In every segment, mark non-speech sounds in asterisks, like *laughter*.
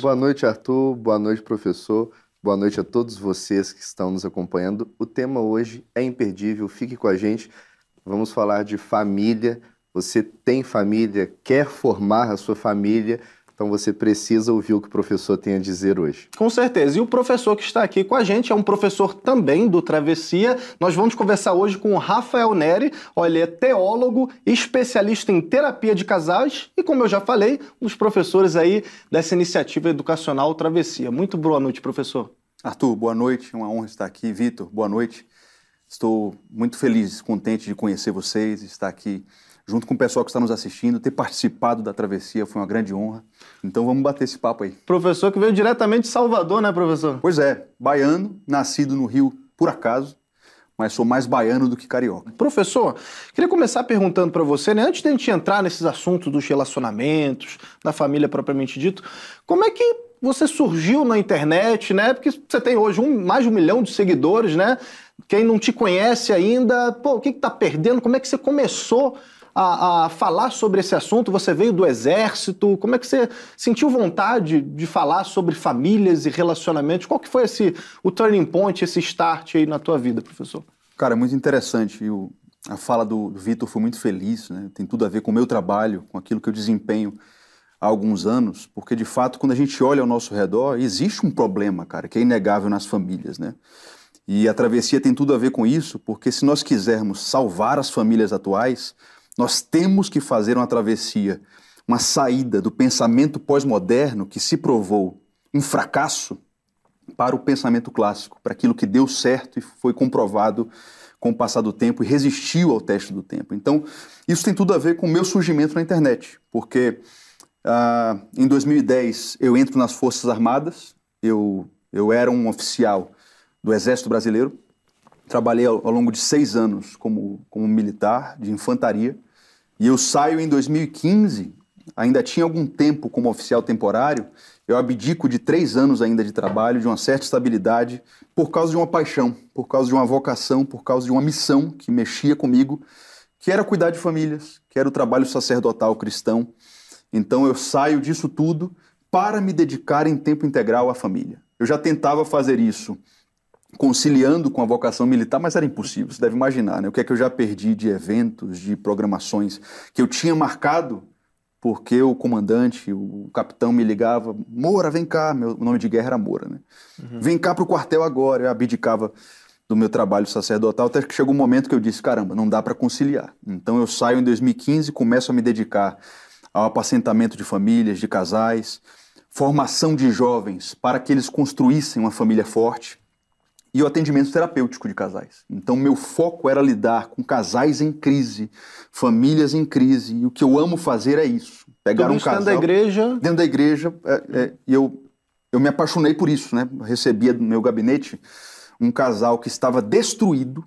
Boa noite, Arthur. Boa noite, professor. Boa noite a todos vocês que estão nos acompanhando. O tema hoje é imperdível, fique com a gente. Vamos falar de família. Você tem família, quer formar a sua família, então você precisa ouvir o que o professor tem a dizer hoje. Com certeza. E o professor que está aqui com a gente é um professor também do Travessia. Nós vamos conversar hoje com o Rafael Neri. Olha, ele é teólogo, especialista em terapia de casais e, como eu já falei, um dos professores aí dessa iniciativa educacional Travessia. Muito boa noite, professor. Arthur, boa noite. É uma honra estar aqui. Vitor, boa noite. Estou muito feliz, contente de conhecer vocês, estar aqui junto com o pessoal que está nos assistindo, ter participado da travessia foi uma grande honra. Então vamos bater esse papo aí. Professor que veio diretamente de Salvador, né, professor? Pois é, baiano, nascido no Rio por acaso, mas sou mais baiano do que carioca. Professor, queria começar perguntando para você, né, antes de a gente entrar nesses assuntos dos relacionamentos, da família propriamente dito, como é que você surgiu na internet, né? Porque você tem hoje um, mais de um milhão de seguidores, né? Quem não te conhece ainda, pô, o que está perdendo? Como é que você começou a, a, falar sobre esse assunto? Você veio do exército? Como é que você sentiu vontade de falar sobre famílias e relacionamentos? Qual que foi esse, o turning point, esse start aí na tua vida, professor? Cara, é muito interessante. A fala do, do Vitor foi muito feliz, né? tem tudo a ver com o meu trabalho, com aquilo que eu desempenho há alguns anos, porque de fato, quando a gente olha ao nosso redor, existe um problema, cara, que é inegável nas famílias, né? E a travessia tem tudo a ver com isso, porque se nós quisermos salvar as famílias atuais, nós temos que fazer uma travessia, uma saída do pensamento pós-moderno que se provou um fracasso para o pensamento clássico, para aquilo que deu certo e foi comprovado com o passar do tempo e resistiu ao teste do tempo. Então, isso tem tudo a ver com o meu surgimento na internet, porque uh, em 2010 eu entro nas Forças Armadas, eu, eu era um oficial do Exército Brasileiro, trabalhei ao, ao longo de seis anos como, como militar de infantaria, e eu saio em 2015, ainda tinha algum tempo como oficial temporário, eu abdico de três anos ainda de trabalho, de uma certa estabilidade, por causa de uma paixão, por causa de uma vocação, por causa de uma missão que mexia comigo, que era cuidar de famílias, que era o trabalho sacerdotal cristão. Então eu saio disso tudo para me dedicar em tempo integral à família. Eu já tentava fazer isso conciliando com a vocação militar, mas era impossível, você deve imaginar, né? O que é que eu já perdi de eventos, de programações que eu tinha marcado porque o comandante, o capitão me ligava, Moura, vem cá, meu nome de guerra era Moura, né? Uhum. Vem cá pro quartel agora, eu abdicava do meu trabalho sacerdotal, até que chegou um momento que eu disse, caramba, não dá para conciliar. Então eu saio em 2015, começo a me dedicar ao apacentamento de famílias, de casais, formação de jovens para que eles construíssem uma família forte e o atendimento terapêutico de casais. Então, meu foco era lidar com casais em crise, famílias em crise, e o que eu amo fazer é isso. Pegar Tudo um casal. Dentro da igreja? Dentro da igreja, é, é, e eu, eu me apaixonei por isso, né? recebia do meu gabinete um casal que estava destruído,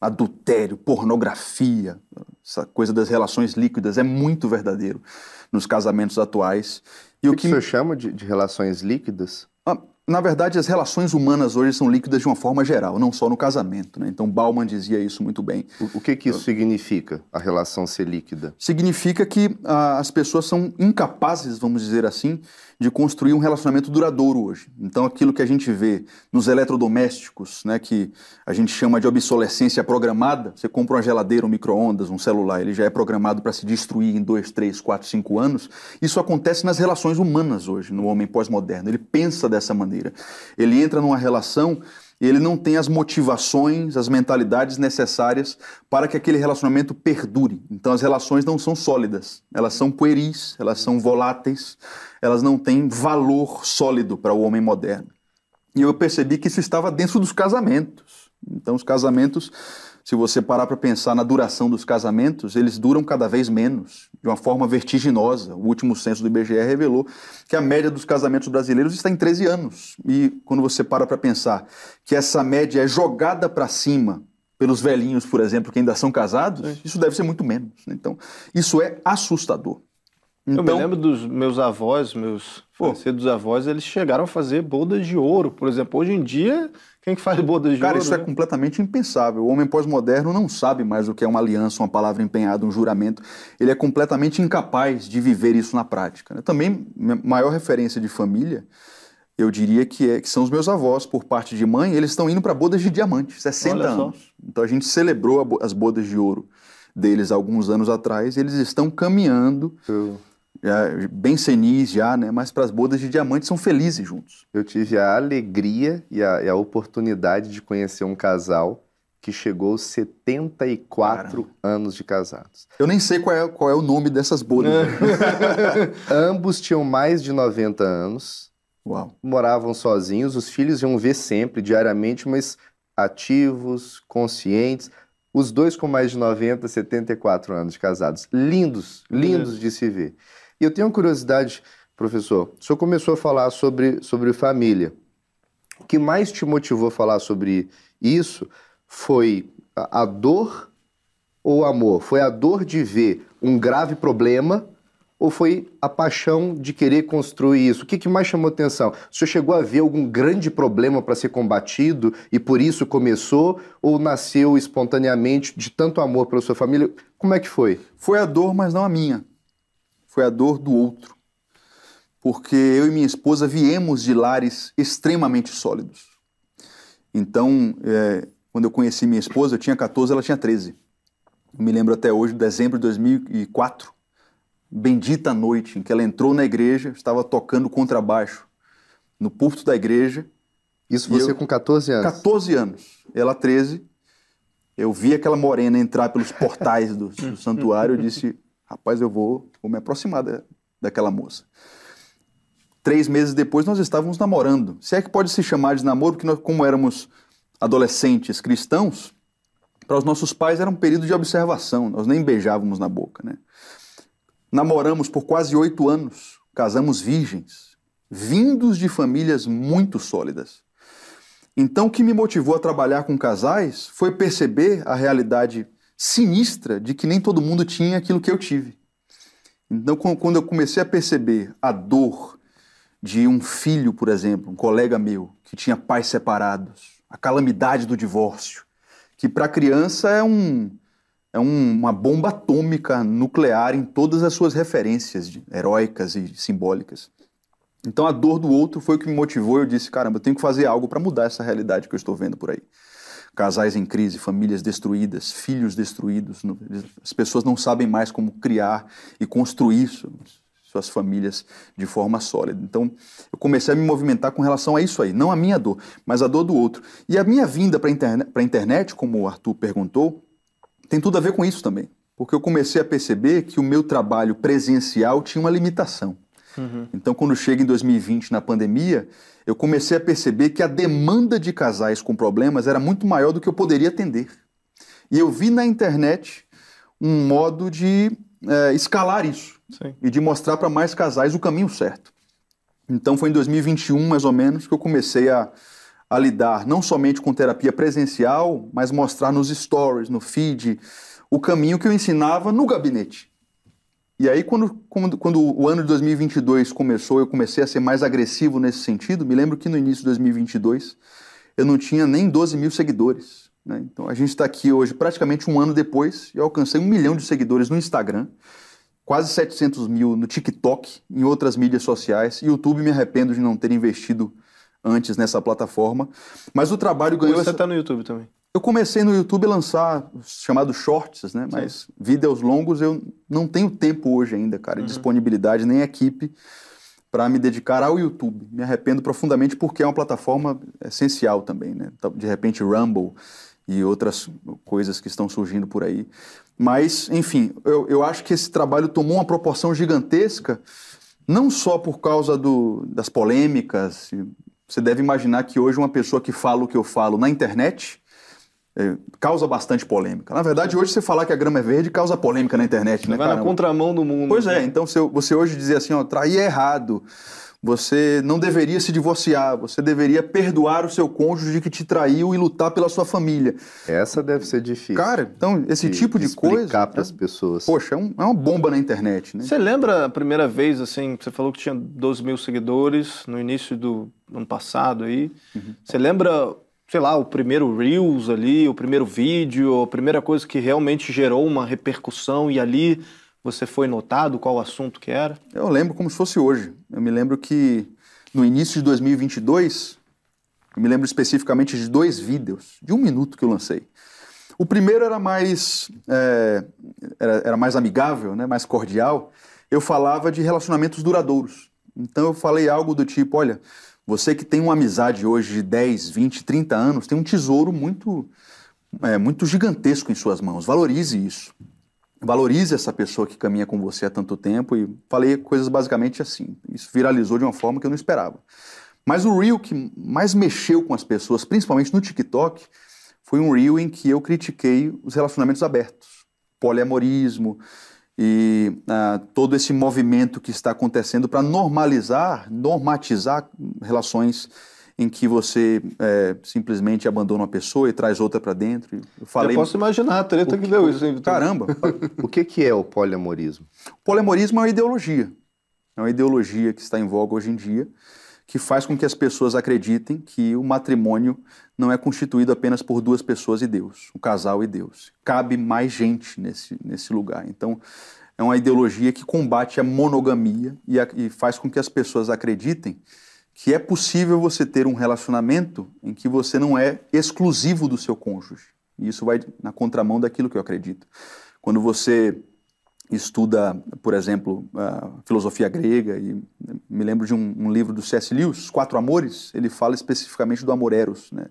adultério, pornografia, essa coisa das relações líquidas é muito verdadeiro nos casamentos atuais. E o que, que o senhor chama de, de relações líquidas? Ah, na verdade, as relações humanas hoje são líquidas de uma forma geral, não só no casamento. Né? Então, Bauman dizia isso muito bem. O, o que, que isso significa, a relação ser líquida? Significa que ah, as pessoas são incapazes, vamos dizer assim, de construir um relacionamento duradouro hoje. Então, aquilo que a gente vê nos eletrodomésticos, né, que a gente chama de obsolescência programada, você compra uma geladeira, um micro-ondas, um celular, ele já é programado para se destruir em dois, três, quatro, cinco anos. Isso acontece nas relações humanas hoje, no homem pós-moderno. Ele pensa dessa maneira. Ele entra numa relação ele não tem as motivações, as mentalidades necessárias para que aquele relacionamento perdure. Então as relações não são sólidas, elas são pueris, elas são voláteis, elas não têm valor sólido para o homem moderno. E eu percebi que isso estava dentro dos casamentos. Então, os casamentos, se você parar para pensar na duração dos casamentos, eles duram cada vez menos, de uma forma vertiginosa. O último censo do IBGE revelou que a média dos casamentos brasileiros está em 13 anos. E quando você para para pensar que essa média é jogada para cima pelos velhinhos, por exemplo, que ainda são casados, isso deve ser muito menos. Então, isso é assustador. Então, eu me então- lembro dos meus avós, meus falecidos avós, eles chegaram a fazer bodas de ouro, por exemplo. Hoje em dia, Quem que faz bodas de Cara, ouro? isso é né? completamente impensável. O homem pós-moderno não sabe mais o que é uma aliança, uma palavra empenhada, um juramento. Ele é completamente incapaz de viver isso na prática. né? Também, minha maior referência de família, eu diria que, é, que são os meus avós, por parte de mãe, eles estão indo para bodas de diamante, 60 Olha só. anos. Então a gente celebrou as bodas de ouro deles alguns anos atrás, e eles estão caminhando, Eu, já, bem senis já, né? Mas para as bodas de diamante são felizes juntos. eu tive a alegria e a, e a oportunidade de conhecer um casal que chegou aos 74 anos de casados. Eu nem sei qual é, qual é o nome dessas bodas. *laughs* Ambos tinham mais de 90 anos, Uau. moravam sozinhos, os filhos iam ver sempre, diariamente, mas ativos, conscientes, os dois com mais de 90, 74 anos de casados. Lindos, lindos de se ver. E eu tenho curiosidade, professor. O senhor começou a falar sobre, sobre família. O que mais te motivou a falar sobre isso foi a, a dor ou o amor? Foi a dor de ver um grave problema ou foi a paixão de querer construir isso? O que, que mais chamou atenção? O senhor chegou a ver algum grande problema para ser combatido e por isso começou? Ou nasceu espontaneamente de tanto amor pela sua família? Como é que foi? Foi a dor, mas não a minha. Foi a dor do outro. Porque eu e minha esposa viemos de lares extremamente sólidos. Então, é, quando eu conheci minha esposa, eu tinha 14, ela tinha 13. Eu me lembro até hoje, de dezembro de 2004, bendita noite em que ela entrou na igreja, estava tocando contrabaixo no púlpito da igreja, Isso você eu- com 14 anos? 14 anos, ela 13. Eu vi aquela morena entrar pelos portais do, do santuário e disse: Rapaz, eu vou, vou me aproximar da, daquela moça. Três meses depois, nós estávamos namorando. Se é que pode se chamar de namoro, porque nós, como éramos adolescentes cristãos, para os nossos pais era um período de observação, nós nem beijávamos na boca. Né? Namoramos por quase oito anos, casamos virgens, vindos de famílias muito sólidas. Então, o que me motivou a trabalhar com casais foi perceber a realidade sinistra de que nem todo mundo tinha aquilo que eu tive. Então, quan- quando eu comecei a perceber a dor de um filho, por exemplo, um colega meu, que tinha pais separados, a calamidade do divórcio, que para a criança é, um, é um- uma bomba atômica nuclear em todas as suas referências de- heróicas e simbólicas. Então a dor do outro foi o que me motivou. Eu disse, caramba, eu tenho que fazer algo para mudar essa realidade que eu estou vendo por aí. Casais em crise, famílias destruídas, filhos destruídos. As pessoas não sabem mais como criar e construir su- suas famílias de forma sólida. Então eu comecei a me movimentar com relação a isso aí, não a minha dor, mas a dor do outro. E a minha vinda para interne a internet, como o Arthur perguntou, tem tudo a ver com isso também. Porque eu comecei a perceber que o meu trabalho presencial tinha uma limitação. Então, quando chega em 2020, na pandemia, eu comecei a perceber que a demanda de casais com problemas era muito maior do que eu poderia atender. E eu vi na internet um modo de eh, escalar isso Sim. e de mostrar para mais casais o caminho certo. Então foi em 2021, mais ou menos, que eu comecei a, a lidar não somente com terapia presencial, mas mostrar nos stories, no feed, o caminho que eu ensinava no gabinete. E aí, quando, quando, quando o ano de 2022 começou, eu comecei a ser mais agressivo nesse sentido. Me lembro que no início de 2022 eu não tinha nem 12 mil seguidores. né? Então a gente está aqui hoje, praticamente um ano depois, e eu alcancei um milhão de seguidores no Instagram, quase 700 mil no TikTok, em outras mídias sociais. YouTube me arrependo de não ter investido antes nessa plataforma. Mas o trabalho ganhou. Você essa- tá no YouTube também. Eu comecei no YouTube a lançar os chamados shorts, né? Mas vídeos longos eu não tenho tempo hoje ainda, cara, Uhum. disponibilidade nem equipe para me dedicar ao YouTube. Me arrependo profundamente porque é uma plataforma essencial também, né? Tá- De repente Rumble e outras coisas que estão surgindo por aí. Mas, enfim, eu, eu acho que esse trabalho tomou uma proporção gigantesca, não só por causa do, das polêmicas. Você deve imaginar que hoje uma pessoa que fala o que eu falo na internet é, causa bastante polêmica. Na verdade, hoje você falar que a grama é verde causa polêmica na internet, né, Vai na caramba? contramão do mundo. Pois é, então se eu- você hoje dizer assim, ó, trair é errado, você não deveria se divorciar, você deveria perdoar o seu cônjuge que te traiu e lutar pela sua família. Essa deve ser difícil. Cara, então esse tipo de coisa, Explicar para as pessoas. poxa, é, um- é uma bomba na internet, né? Você lembra a primeira vez, assim, você falou que tinha 12 mil seguidores no início do ano passado aí. Uhum. Você lembra sei lá, o primeiro Reels ali, o primeiro vídeo, a primeira coisa que realmente gerou uma repercussão e ali você foi notado qual o assunto que era? Eu lembro como se fosse hoje. Eu me lembro que no início de 2022, eu me lembro especificamente de dois vídeos, de um minuto que eu lancei. O primeiro era mais, é, era, era mais amigável, né, mais cordial. Eu falava de relacionamentos duradouros. Então eu falei algo do tipo, olha, você que tem uma amizade hoje de 10, 20, 30 anos, tem um tesouro muito, é, muito gigantesco em suas mãos. Valorize isso. Valorize essa pessoa que caminha com você há tanto tempo. E falei coisas basicamente assim. Isso viralizou de uma forma que eu não esperava. Mas o Reel que mais mexeu com as pessoas, principalmente no TikTok, foi um Reel em que eu critiquei os relacionamentos abertos, poliamorismo, e uh, todo esse movimento que está acontecendo para normalizar, normatizar relações em que você é, simplesmente abandona uma pessoa e traz outra para dentro. Eu falei. Eu posso imaginar, a treta que, que deu isso. Hein, Caramba! *laughs* o que, que é o poliamorismo? O poliamorismo é uma ideologia. É uma ideologia que está em voga hoje em dia, que faz com que as pessoas acreditem que o matrimônio não é constituído apenas por duas pessoas e Deus, o casal e Deus. Cabe mais gente nesse, nesse lugar. Então, é uma ideologia que combate a monogamia e, a, e faz com que as pessoas acreditem que é possível você ter um relacionamento em que você não é exclusivo do seu cônjuge. E isso vai na contramão daquilo que eu acredito. Quando você estuda, por exemplo, filosofia grega, e me lembro de um, um livro do C.S. Lewis, Quatro Amores, ele fala especificamente do amor eros, né?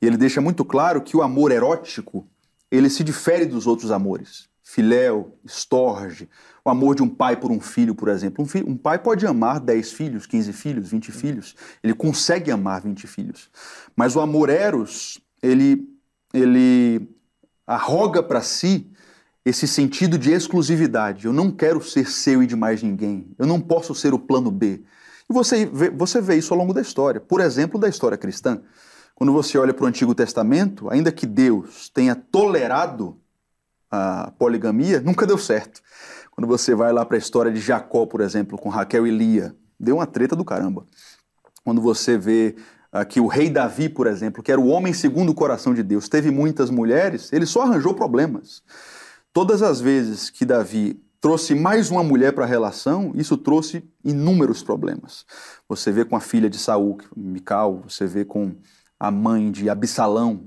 E ele deixa muito claro que o amor erótico, ele se difere dos outros amores. Filéu, estorge, o amor de um pai por um filho, por exemplo. Um, um pai pode amar 10 filhos, 15 filhos, 20 filhos. Ele consegue amar 20 filhos. Mas o amor eros, ele, ele arroga para si esse sentido de exclusividade. Eu não quero ser seu e de mais ninguém. Eu não posso ser o plano B. E você vê, você vê isso ao longo da história. Por exemplo, da história cristã. Quando você olha para o Antigo Testamento, ainda que Deus tenha tolerado a poligamia, nunca deu certo. Quando você vai lá para a história de Jacó, por exemplo, com Raquel e Lia, deu uma treta do caramba. Quando você vê que o rei Davi, por exemplo, que era o homem segundo o coração de Deus, teve muitas mulheres, ele só arranjou problemas. Todas as vezes que Davi trouxe mais uma mulher para a relação, isso trouxe inúmeros problemas. Você vê com a filha de Saul, Mical, você vê com a mãe de Absalão,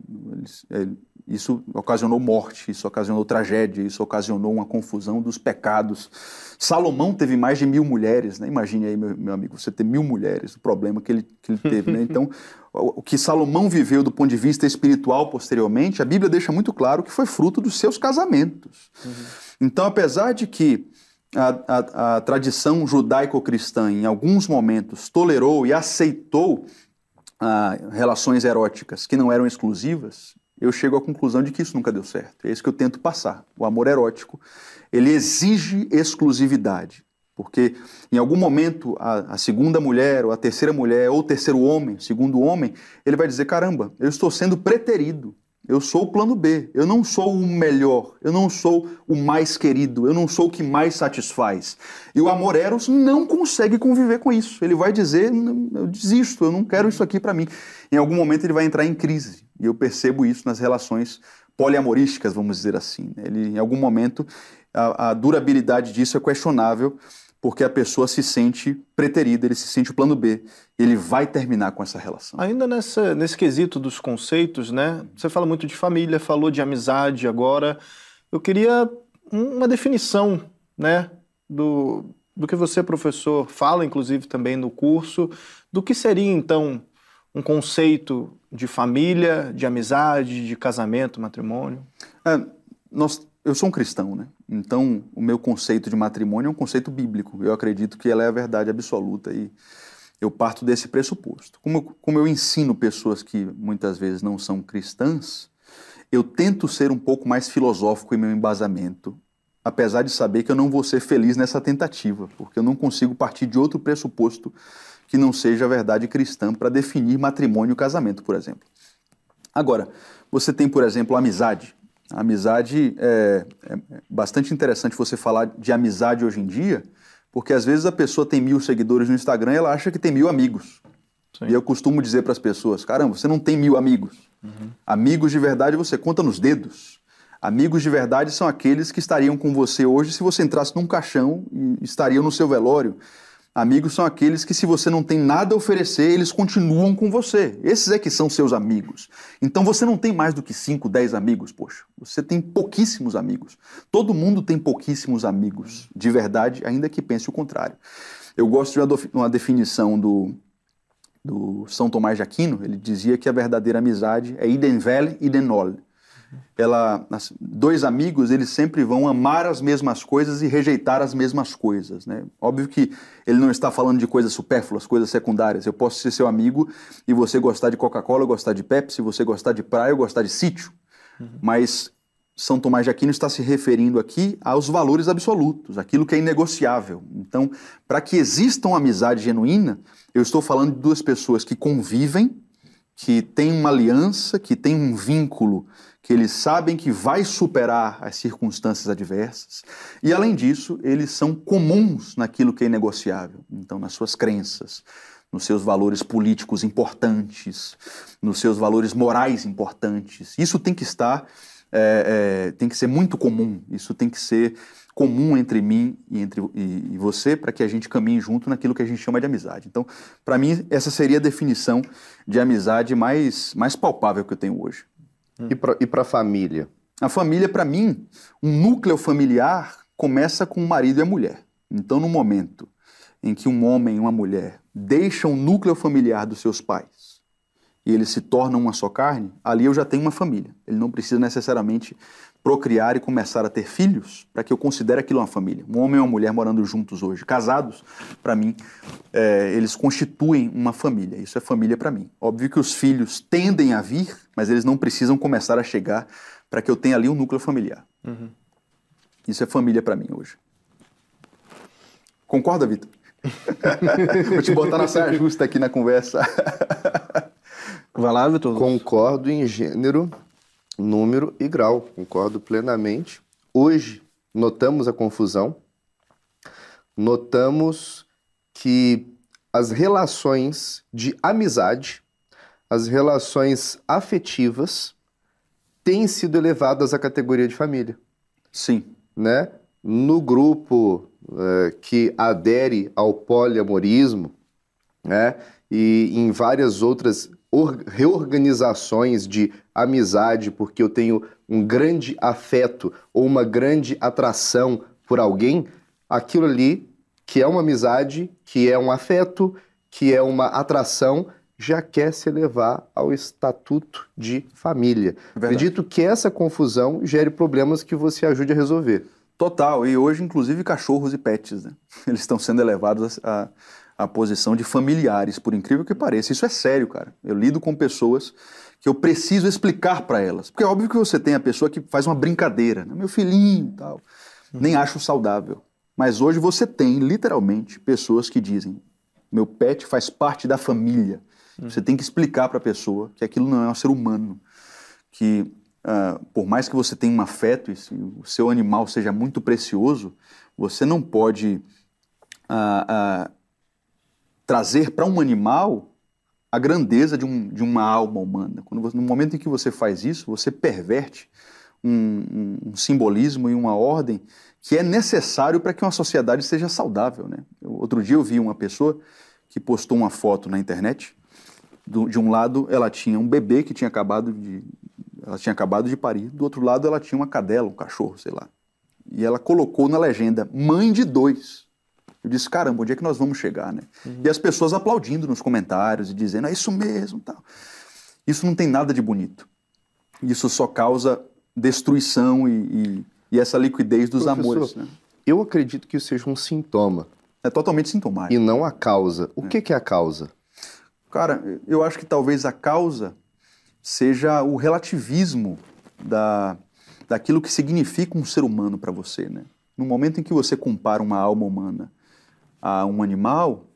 isso ocasionou morte, isso ocasionou tragédia, isso ocasionou uma confusão dos pecados. Salomão teve mais de mil mulheres, né? Imagine aí, meu, meu amigo, você ter mil mulheres, o problema que ele, que ele teve, né? *laughs* Então, o, que Salomão viveu do ponto de vista espiritual posteriormente, a Bíblia deixa muito claro que foi fruto dos seus casamentos. Uhum. Então, apesar de que a, a, a tradição judaico-cristã, em alguns momentos, tolerou e aceitou ah, relações eróticas que não eram exclusivas, eu chego à conclusão de que isso nunca deu certo. É isso que eu tento passar. O amor erótico, ele exige exclusividade. Porque em algum momento a, a, segunda mulher, ou a terceira mulher, ou o terceiro homem, segundo homem, ele vai dizer: caramba, eu estou sendo preterido. Eu sou o plano B. Eu não sou o melhor. Eu não sou o mais querido. Eu não sou o que mais satisfaz. E o amor eros não consegue conviver com isso. Ele vai dizer: eu desisto. Eu não quero isso aqui para mim. Em algum momento ele vai entrar em crise. E eu percebo isso nas relações poliamorísticas, vamos dizer assim. Né? Ele, em algum momento, a, a durabilidade disso é questionável, porque a pessoa se sente preterida, ele se sente o plano B, ele vai terminar com essa relação. Ainda nessa, nesse quesito dos conceitos, né? Você fala muito de família, falou de amizade agora. Eu queria uma definição, né? Do, do que você, professor, fala, inclusive também no curso, do que seria então um conceito de família, de amizade, de casamento, matrimônio? É, nós, eu sou um cristão, né? Então, o meu conceito de matrimônio é um conceito bíblico. Eu acredito que ela é a verdade absoluta e eu parto desse pressuposto. Como eu, como eu ensino pessoas que muitas vezes não são cristãs, eu tento ser um pouco mais filosófico em meu embasamento, apesar de saber que eu não vou ser feliz nessa tentativa, porque eu não consigo partir de outro pressuposto que não seja a verdade cristã para definir matrimônio e casamento, por exemplo. Agora, você tem, por exemplo, amizade. A amizade é, é bastante interessante você falar de amizade hoje em dia, porque às vezes a pessoa tem mil seguidores no Instagram e ela acha que tem mil amigos. Sim. E eu costumo dizer para as pessoas: caramba, você não tem mil amigos. Uhum. Amigos de verdade você conta nos dedos. Amigos de verdade são aqueles que estariam com você hoje se você entrasse num caixão e estariam no seu velório. Amigos são aqueles que, se você não tem nada a oferecer, eles continuam com você. Esses é que são seus amigos. Então você não tem mais do que 5, 10 amigos, poxa. Você tem pouquíssimos amigos. Todo mundo tem pouquíssimos amigos, de verdade, ainda que pense o contrário. Eu gosto de uma definição do, do São Tomás de Aquino. Ele dizia que a verdadeira amizade é idem vel, idem nol ela, dois amigos, eles sempre vão amar as mesmas coisas e rejeitar as mesmas coisas. Né? Óbvio que ele não está falando de coisas supérfluas, coisas secundárias. Eu posso ser seu amigo e você gostar de Coca-Cola, eu gostar de Pepsi, você gostar de praia, eu gostar de sítio. Uhum. Mas São Tomás de Aquino está se referindo aqui aos valores absolutos, aquilo que é inegociável. Então, para que exista uma amizade genuína, eu estou falando de duas pessoas que convivem, que têm uma aliança, que têm um vínculo que eles sabem que vai superar as circunstâncias adversas, e além disso, eles são comuns naquilo que é negociável, então nas suas crenças, nos seus valores políticos importantes, nos seus valores morais importantes. Isso tem que estar, é, é, tem que ser muito comum, isso tem que ser comum entre mim e entre e, e você para que a gente caminhe junto naquilo que a gente chama de amizade. Então, para mim, essa seria a definição de amizade mais, mais palpável que eu tenho hoje. E para a família? A família, para mim, um núcleo familiar começa com o marido e a mulher. Então, no momento em que um homem e uma mulher deixam o núcleo familiar dos seus pais e eles se tornam uma só carne, ali eu já tenho uma família. Ele não precisa necessariamente procriar e começar a ter filhos para que eu considere aquilo uma família. Um homem e uma mulher morando juntos hoje, casados, para mim, é, eles constituem uma família. Isso é família para mim. Óbvio que os filhos tendem a vir, mas eles não precisam começar a chegar para que eu tenha ali um núcleo familiar. Uhum. Isso é família para mim hoje. Concorda, Vitor? *laughs* Vou te botar na saia justa aqui na conversa. *laughs* Vai lá, Vitor. Concordo em gênero número e grau. Concordo plenamente. Hoje, notamos a confusão, notamos que as relações de amizade, as relações afetivas, têm sido elevadas à categoria de família. Sim. Né? No grupo é, que adere ao poliamorismo, né? e em várias outras reorganizações de amizade, porque eu tenho um grande afeto ou uma grande atração por alguém, aquilo ali, que é uma amizade, que é um afeto, que é uma atração, já quer se elevar ao estatuto de família. Verdade. Acredito que essa confusão gere problemas que você ajude a resolver. Total, e hoje, inclusive, cachorros e pets, né? *laughs* Eles estão sendo elevados a, a posição de familiares, por incrível que pareça. Isso é sério, cara. Eu lido com pessoas que eu preciso explicar para elas. Porque é óbvio que você tem a pessoa que faz uma brincadeira, né? meu filhinho tal. Uhum. Nem acho saudável. Mas hoje você tem, literalmente, pessoas que dizem: meu pet faz parte da família. Uhum. Você tem que explicar para a pessoa que aquilo não é um ser humano. Que uh, por mais que você tenha um afeto e o seu animal seja muito precioso, você não pode. Uh, uh, trazer para um animal a grandeza de, um, de uma alma humana. Quando você, no momento em que você faz isso, você perverte um, um, um simbolismo e uma ordem que é necessário para que uma sociedade seja saudável. Né? Eu, outro dia eu vi uma pessoa que postou uma foto na internet. Do, de um lado, ela tinha um bebê que tinha acabado de ela tinha acabado de parir. Do outro lado, ela tinha uma cadela, um cachorro, sei lá. E ela colocou na legenda mãe de dois. Eu disse, caramba, onde é que nós vamos chegar, né? Uhum. E as pessoas aplaudindo nos comentários e dizendo, é isso mesmo, tal. Isso não tem nada de bonito. Isso só causa destruição e, e, e essa liquidez dos Professor, amores. Né? Eu acredito que isso seja um sintoma. É totalmente sintomático. E não a causa. O é. que, que é a causa? Cara, eu acho que talvez a causa seja o relativismo da, daquilo que significa um ser humano para você, né? No momento em que você compara uma alma humana a um animal,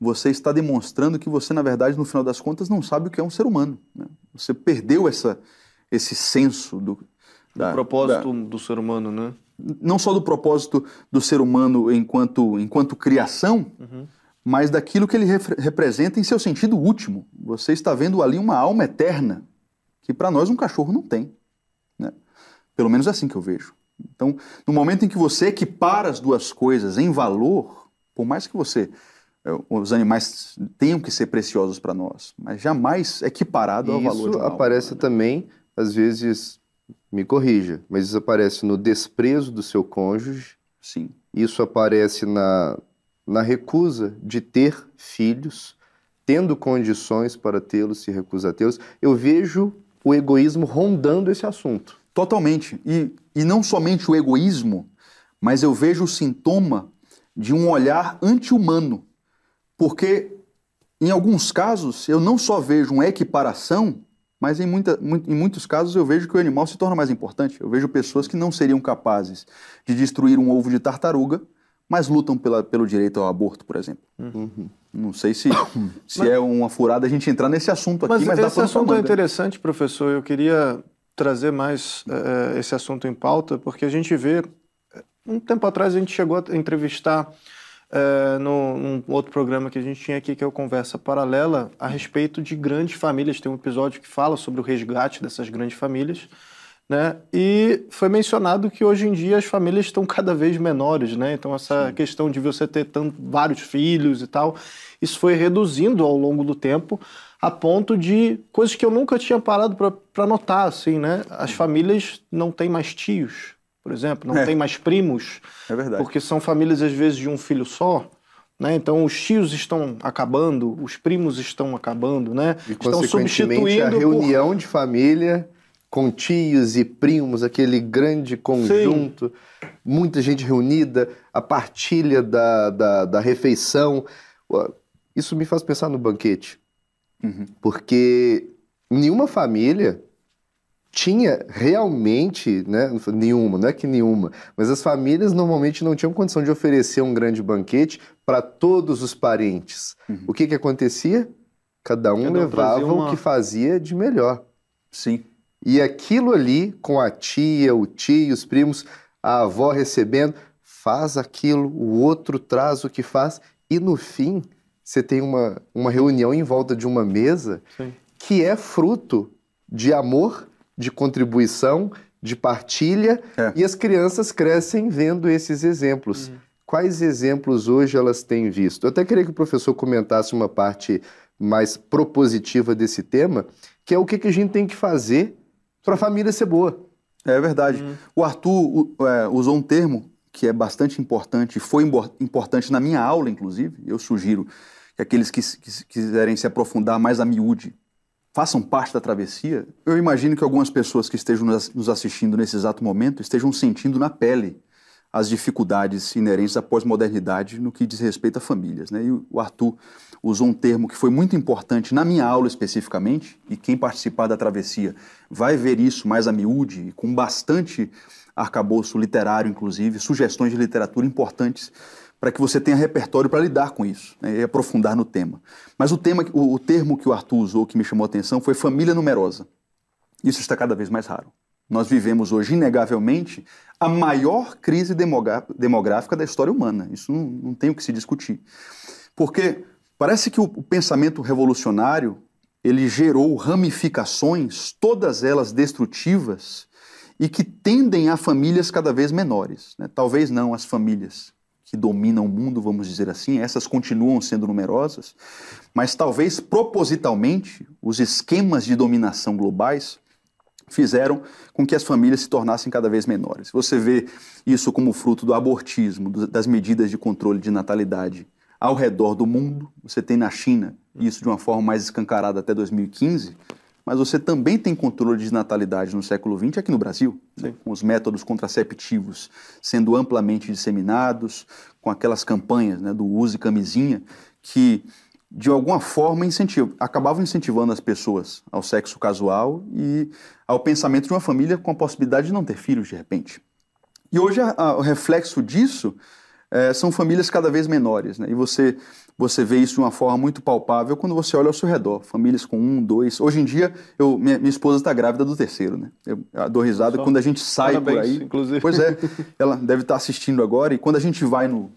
você está demonstrando que você, na verdade, no final das contas, não sabe o que é um ser humano. Né? Você perdeu essa, esse senso do, da, propósito da, do ser humano, né? Não só do propósito do ser humano enquanto, enquanto criação, uhum. mas daquilo que ele representa em seu sentido último. Você está vendo ali uma alma eterna, que para nós um cachorro não tem. Né? Pelo menos é assim que eu vejo. Então, no momento em que você equipara as duas coisas em valor, por mais que você é, os animais tenham que ser preciosos para nós, mas jamais equiparado ao valor de Isso aparece alma, né? também, às vezes, me corrija, mas isso aparece no desprezo do seu cônjuge. Sim. Isso aparece na, na recusa de ter filhos, tendo condições para tê-los, se recusa a tê-los. Eu vejo o egoísmo rondando esse assunto. Totalmente. E, e não somente o egoísmo, mas eu vejo o sintoma de um olhar anti-humano porque em alguns casos eu não só vejo uma equiparação, mas em, muita, em muitos casos eu vejo que o animal se torna mais importante. Eu vejo pessoas que não seriam capazes de destruir um ovo de tartaruga, mas lutam pela, pelo direito ao aborto, por exemplo. Uhum. Não sei se, *coughs* se mas, é uma furada a gente entrar nesse assunto aqui, mas, mas esse assunto é interessante, professor. Eu queria trazer mais uh, esse assunto em pauta, porque a gente vê. Um tempo atrás a gente chegou a entrevistar é, no, num outro programa que a gente tinha aqui, que é o Conversa Paralela, a respeito de grandes famílias. Tem um episódio que fala sobre o resgate dessas grandes famílias. Né? E foi mencionado que hoje em dia as famílias estão cada vez menores, né? Então essa Sim. questão de você ter tanto, vários filhos e tal, isso foi reduzindo ao longo do tempo, a ponto de coisas que eu nunca tinha parado para notar, assim, né? As famílias não têm mais tios, por exemplo, não é. tem mais primos. É verdade. Porque são famílias, às vezes, de um filho só. Né? Então, os tios estão acabando, os primos estão acabando, né? E, estão substituindo a reunião por... de família com tios e primos, aquele grande conjunto, Sim. muita gente reunida, a partilha da, da, da, refeição. Isso me faz pensar no banquete. Uhum. Porque nenhuma família tinha realmente, né, nenhuma, não é que nenhuma, mas as famílias normalmente não tinham condição de oferecer um grande banquete para todos os parentes. Uhum. O que que acontecia? Cada um Cada levava uma... o que fazia de melhor. Sim. E aquilo ali, com a tia, o tio, os primos, a avó recebendo, faz aquilo, o outro traz o que faz, e no fim você tem uma, uma reunião em volta de uma mesa Sim. que é fruto de amor de contribuição, de partilha, é. e as crianças crescem vendo esses exemplos. Uhum. Quais exemplos hoje elas têm visto? Eu até queria que o professor comentasse uma parte mais propositiva desse tema, que é o que, que a gente tem que fazer para a família ser boa. É verdade. Uhum. O Arthur é, usou um termo que é bastante importante, foi importante na minha aula, inclusive. Eu sugiro que aqueles que, que quiserem se aprofundar mais a miúde façam parte da travessia, eu imagino que algumas pessoas que estejam nos assistindo nesse exato momento estejam sentindo na pele as dificuldades inerentes à pós-modernidade no que diz respeito a famílias. Né? E o Arthur usou um termo que foi muito importante na minha aula especificamente, e quem participar da travessia vai ver isso mais a miúde, com bastante arcabouço literário, inclusive, sugestões de literatura importantes para que você tenha repertório para lidar com isso né, e aprofundar no tema. Mas o, tema, o, o termo que o Arthur usou que me chamou a atenção foi família numerosa. Isso está cada vez mais raro. Nós vivemos hoje, inegavelmente, a maior crise demográfica da história humana. Isso não, não tem o que se discutir. Porque parece que o, o pensamento revolucionário ele gerou ramificações, todas elas destrutivas, e que tendem a famílias cada vez menores. Né? Talvez não as famílias que dominam o mundo, vamos dizer assim, essas continuam sendo numerosas, mas talvez propositalmente os esquemas de dominação globais fizeram com que as famílias se tornassem cada vez menores. Você vê isso como fruto do abortismo, das medidas de controle de natalidade ao redor do mundo. Você tem na China, isso de uma forma mais escancarada até 2015, mas você também tem controle de natalidade no século XX aqui no Brasil, né? com os métodos contraceptivos sendo amplamente disseminados, com aquelas campanhas né, do use camisinha que de alguma forma incentivam, acabavam incentivando as pessoas ao sexo casual e ao pensamento de uma família com a possibilidade de não ter filhos de repente. E hoje a, a, o reflexo disso é, são famílias cada vez menores, né? E você você vê isso de uma forma muito palpável quando você olha ao seu redor. Famílias com um, dois. Hoje em dia, eu, minha, minha esposa está grávida do terceiro, né? Eu, eu dou risada Só quando a gente sai Parabéns, por aí. Inclusive. Pois é, *laughs* ela deve estar tá assistindo agora. E quando a gente vai no,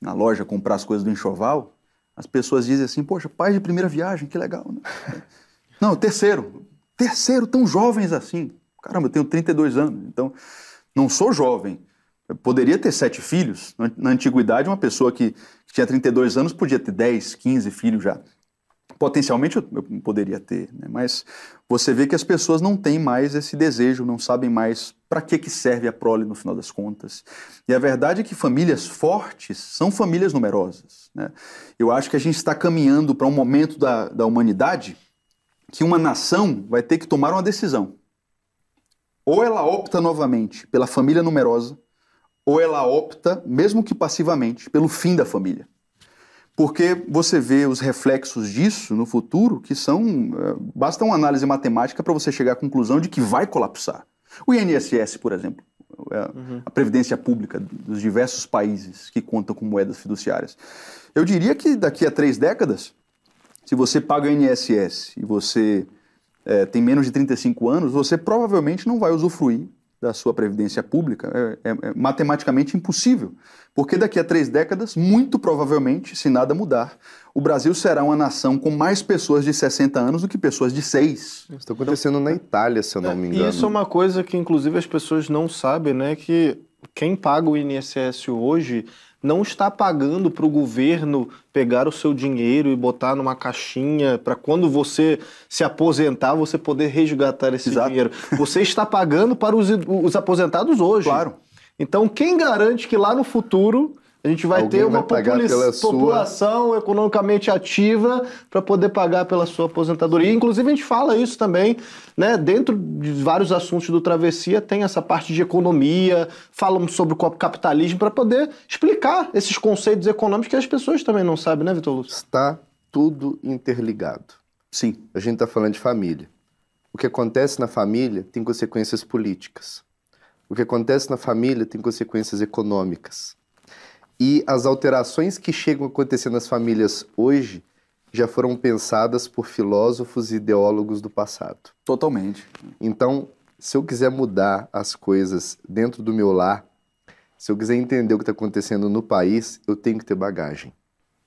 na loja comprar as coisas do enxoval, As pessoas dizem assim, poxa, pai de primeira viagem, que legal, né? *laughs* Não, terceiro. Terceiro, tão jovens assim. Caramba, eu tenho 32 anos, então não sou jovem. Poderia ter sete filhos. Na antiguidade, uma pessoa que, que tinha 32 anos podia ter 10, 15 filhos já. Potencialmente eu, eu poderia ter, né? mas você vê que as pessoas não têm mais esse desejo, não sabem mais para que, que serve a prole no final das contas. E a verdade é que famílias fortes são famílias numerosas. Né? Eu acho que a gente está caminhando para um momento da, da humanidade que uma nação vai ter que tomar uma decisão. Ou ela opta novamente pela família numerosa, ou ela opta, mesmo que passivamente, pelo fim da família. Porque você vê os reflexos disso no futuro que são. Eh, basta uma análise matemática para você chegar à conclusão de que vai colapsar. O INSS, por exemplo, é uhum. a previdência pública dos diversos países que contam com moedas fiduciárias. Eu diria que daqui a três décadas, se você paga o INSS e você é, tem menos de 35 anos, você provavelmente não vai usufruir da sua previdência pública é, é, é, matematicamente impossível, porque daqui a três décadas, muito provavelmente, se nada mudar, o Brasil será uma nação com mais pessoas de 60 anos do que pessoas de 6. Isso está acontecendo na Itália, se eu não me engano. E isso é uma coisa que, inclusive, as pessoas não sabem, né? Que quem paga o INSS hoje não está pagando para o governo pegar o seu dinheiro e botar numa caixinha para quando você se aposentar você poder resgatar esse Exato. dinheiro. Você está pagando para os, os aposentados hoje. Claro. Então, quem garante que lá no futuro a gente vai Alguém ter uma vai população sua... economicamente ativa para poder pagar pela sua aposentadoria. Inclusive, a gente fala isso também, né? Dentro de vários assuntos do Travessia, tem essa parte de economia, falamos sobre o capitalismo para poder explicar esses conceitos econômicos que as pessoas também não sabem, né, Vitor Lúcio? Está tudo interligado. Sim. A gente está falando de família. O que acontece na família tem consequências políticas. O que acontece na família tem consequências econômicas. E as alterações que chegam a acontecer nas famílias hoje já foram pensadas por filósofos e ideólogos do passado. Totalmente. Então, se eu quiser mudar as coisas dentro do meu lar, se eu quiser entender o que está acontecendo no país, eu tenho que ter bagagem.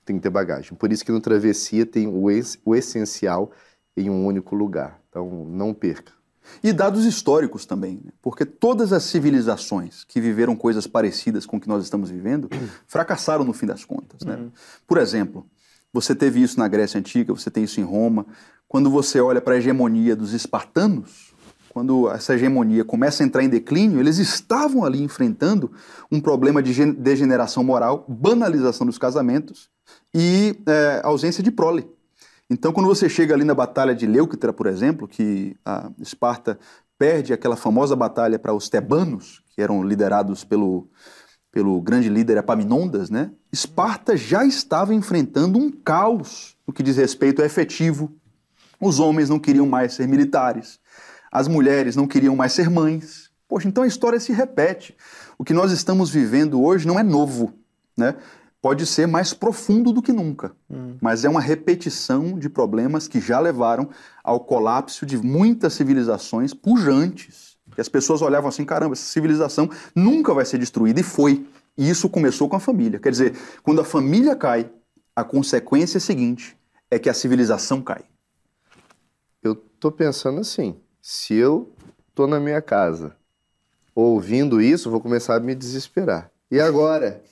Tenho que ter bagagem. Por isso que no Travessia tem o, o essencial em um único lugar. Então, não perca. E dados históricos também, né? porque todas as civilizações que viveram coisas parecidas com o que nós estamos vivendo fracassaram no fim das contas. Né? Uhum. Por exemplo, você teve isso na Grécia Antiga, você tem isso em Roma. Quando você olha para a hegemonia dos espartanos, quando essa hegemonia começa a entrar em declínio, eles estavam ali enfrentando um problema de degeneração moral, banalização dos casamentos e é, ausência de prole. Então, quando você chega ali na Batalha de Leuctra, por exemplo, que a Esparta perde aquela famosa batalha para os tebanos, que eram liderados pelo, pelo grande líder Epaminondas, né? Esparta já estava enfrentando um caos no que diz respeito ao efetivo. Os homens não queriam mais ser militares, as mulheres não queriam mais ser mães. Poxa, então a história se repete. O que nós estamos vivendo hoje não é novo, né? Pode ser mais profundo do que nunca, hum. mas é uma repetição de problemas que já levaram ao colapso de muitas civilizações pujantes. Que as pessoas olhavam assim: caramba, essa civilização nunca vai ser destruída, e foi. E isso começou com a família. Quer dizer, quando a família cai, a consequência seguinte é que a civilização cai. Eu tô pensando assim: se eu tô na minha casa ouvindo isso, vou começar a me desesperar. E agora?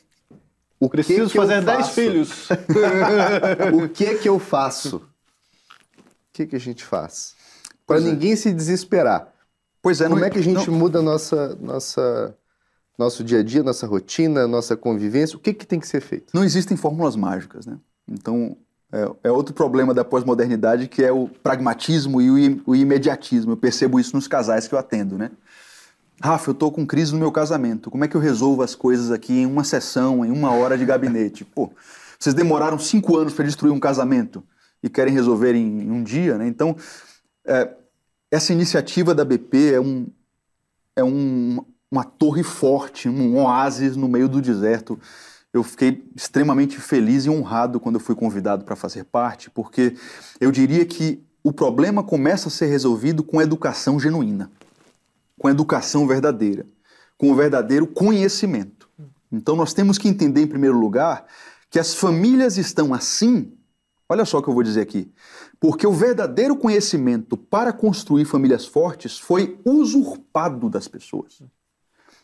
O Preciso que fazer 10 filhos. *laughs* o que que eu faço? O que que a gente faz? Para é. ninguém se desesperar. Pois é, como não, é que a gente não... muda nossa nossa nosso dia a dia, nossa rotina, nossa convivência? O que que tem que ser feito? Não existem fórmulas mágicas, né? Então é, é outro problema da pós-modernidade que é o pragmatismo e o, o imediatismo. Eu percebo isso nos casais que eu atendo, né? Rafa, eu estou com crise no meu casamento. Como é que eu resolvo as coisas aqui em uma sessão, em uma hora de gabinete? Pô, vocês demoraram cinco anos para destruir um casamento e querem resolver em, um dia, né? Então, é, essa iniciativa da BP é, um, é um, uma torre forte, um oásis no meio do deserto. Eu fiquei extremamente feliz e honrado quando eu fui convidado para fazer parte, porque eu diria que o problema começa a ser resolvido com educação genuína com educação verdadeira, com o verdadeiro conhecimento. Então nós temos que entender, em primeiro lugar, que as famílias estão assim, olha só o que eu vou dizer aqui. Porque o verdadeiro conhecimento para construir famílias fortes foi usurpado das pessoas.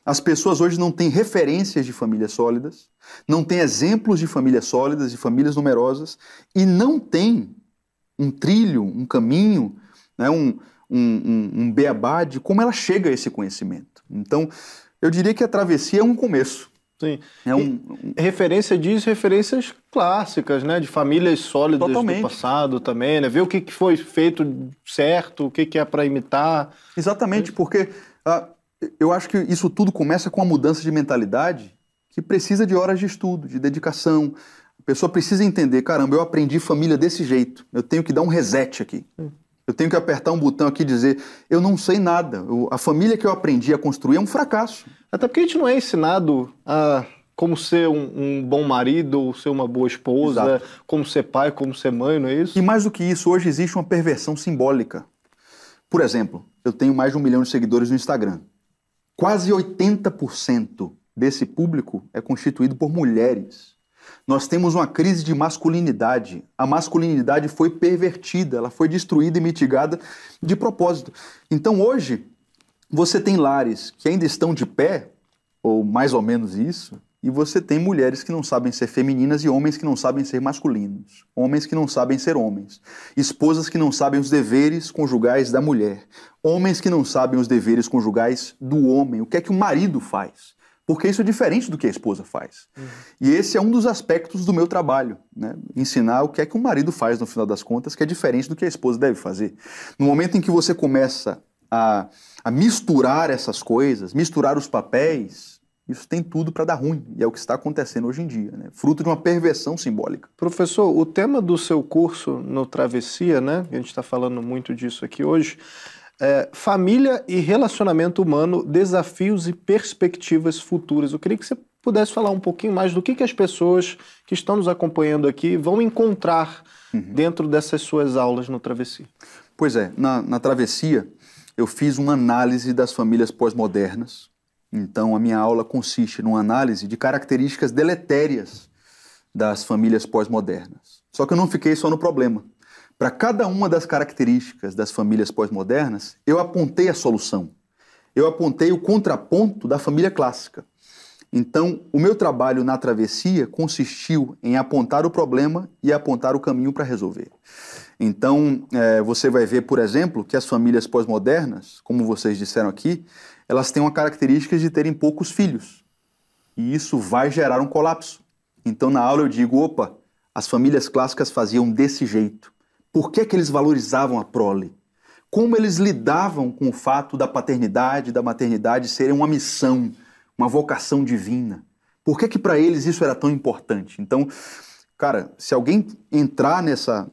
As pessoas hoje não têm referências de famílias sólidas, não têm exemplos de famílias sólidas, de famílias numerosas, e não têm um trilho, um caminho, né, um, um, um, um beabá de como ela chega a esse conhecimento. Então, eu diria que a travessia é um começo. Sim. É um, um... Referência diz referências clássicas, né? De famílias sólidas Totalmente. do passado também, né? Ver o que, que foi feito certo, o que, que é para imitar. Exatamente, porque uh, eu acho que isso tudo começa com a mudança de mentalidade que precisa de horas de estudo, de dedicação. A pessoa precisa entender, caramba, eu aprendi família desse jeito, eu tenho que dar um reset aqui. Sim. Eu tenho que apertar um botão aqui e dizer: eu não sei nada. Eu, a família que eu aprendi a construir é um fracasso. Até porque a gente não é ensinado a como ser um, um bom marido, ou ser uma boa esposa, Exato. como ser pai, como ser mãe, não é isso? E mais do que isso, hoje existe uma perversão simbólica. Por exemplo, eu tenho mais de um milhão de seguidores no Instagram. Quase 80% desse público é constituído por mulheres. Nós temos uma crise de masculinidade. A masculinidade foi pervertida, ela foi destruída e mitigada de propósito. Então hoje, você tem lares que ainda estão de pé, ou mais ou menos isso, e você tem mulheres que não sabem ser femininas e homens que não sabem ser masculinos, homens que não sabem ser homens, esposas que não sabem os deveres conjugais da mulher, homens que não sabem os deveres conjugais do homem. O que é que o marido faz? Porque isso é diferente do que a esposa faz. Uhum. E esse é um dos aspectos do meu trabalho, né? ensinar o que é que o marido faz no final das contas, que é diferente do que a esposa deve fazer. No momento em que você começa a, a misturar essas coisas, misturar os papéis, isso tem tudo para dar ruim, e é o que está acontecendo hoje em dia, né? fruto de uma perversão simbólica. Professor, o tema do seu curso no Travessia, né? a gente está falando muito disso aqui hoje, é, família e relacionamento humano, desafios e perspectivas futuras. Eu queria que você pudesse falar um pouquinho mais do que, que as pessoas que estão nos acompanhando aqui vão encontrar uhum. dentro dessas suas aulas no Travessia. Pois é, na, na Travessia eu fiz uma análise das famílias pós-modernas. Então a minha aula consiste numa análise de características deletérias das famílias pós-modernas. Só que eu não fiquei só no problema. Para cada uma das características das famílias pós-modernas, eu apontei a solução. Eu apontei o contraponto da família clássica. Então, o meu trabalho na travessia consistiu em apontar o problema e apontar o caminho para resolver. Então, é, você vai ver, por exemplo, que as famílias pós-modernas, como vocês disseram aqui, elas têm uma característica de terem poucos filhos. E isso vai gerar um colapso. Então, na aula eu digo: opa, as famílias clássicas faziam desse jeito. Por que, que eles valorizavam a prole? Como eles lidavam com o fato da paternidade da maternidade serem uma missão, uma vocação divina? Por que, que para eles isso era tão importante? Então, cara, se alguém entrar nessa,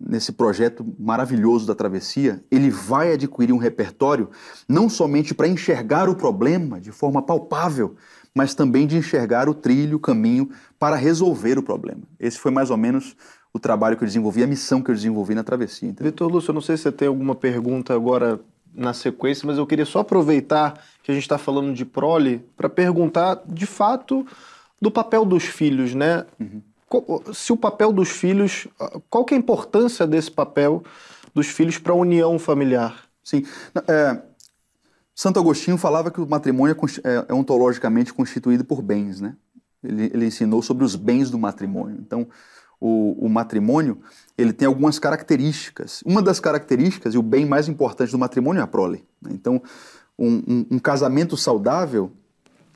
nesse projeto maravilhoso da travessia, ele vai adquirir um repertório não somente para enxergar o problema de forma palpável, mas também de enxergar o trilho, o caminho para resolver o problema. Esse foi mais ou menos o trabalho que eu desenvolvi, a missão que eu desenvolvi na travessia. Entendeu? Vitor Lúcio, eu não sei se você tem alguma pergunta agora na sequência, mas eu queria só aproveitar que a gente está falando de prole para perguntar, de fato, do papel dos filhos, né? Uhum. Se o papel dos filhos, qual que é a importância desse papel dos filhos para a união familiar? Sim. É, Santo Agostinho falava que o matrimônio é, é ontologicamente constituído por bens, né? Ele, ele ensinou sobre os bens do matrimônio. Então, o, o, matrimônio, ele tem algumas características. Uma das características, e o bem mais importante do matrimônio é a prole. Né? Então, um, um, um, casamento saudável,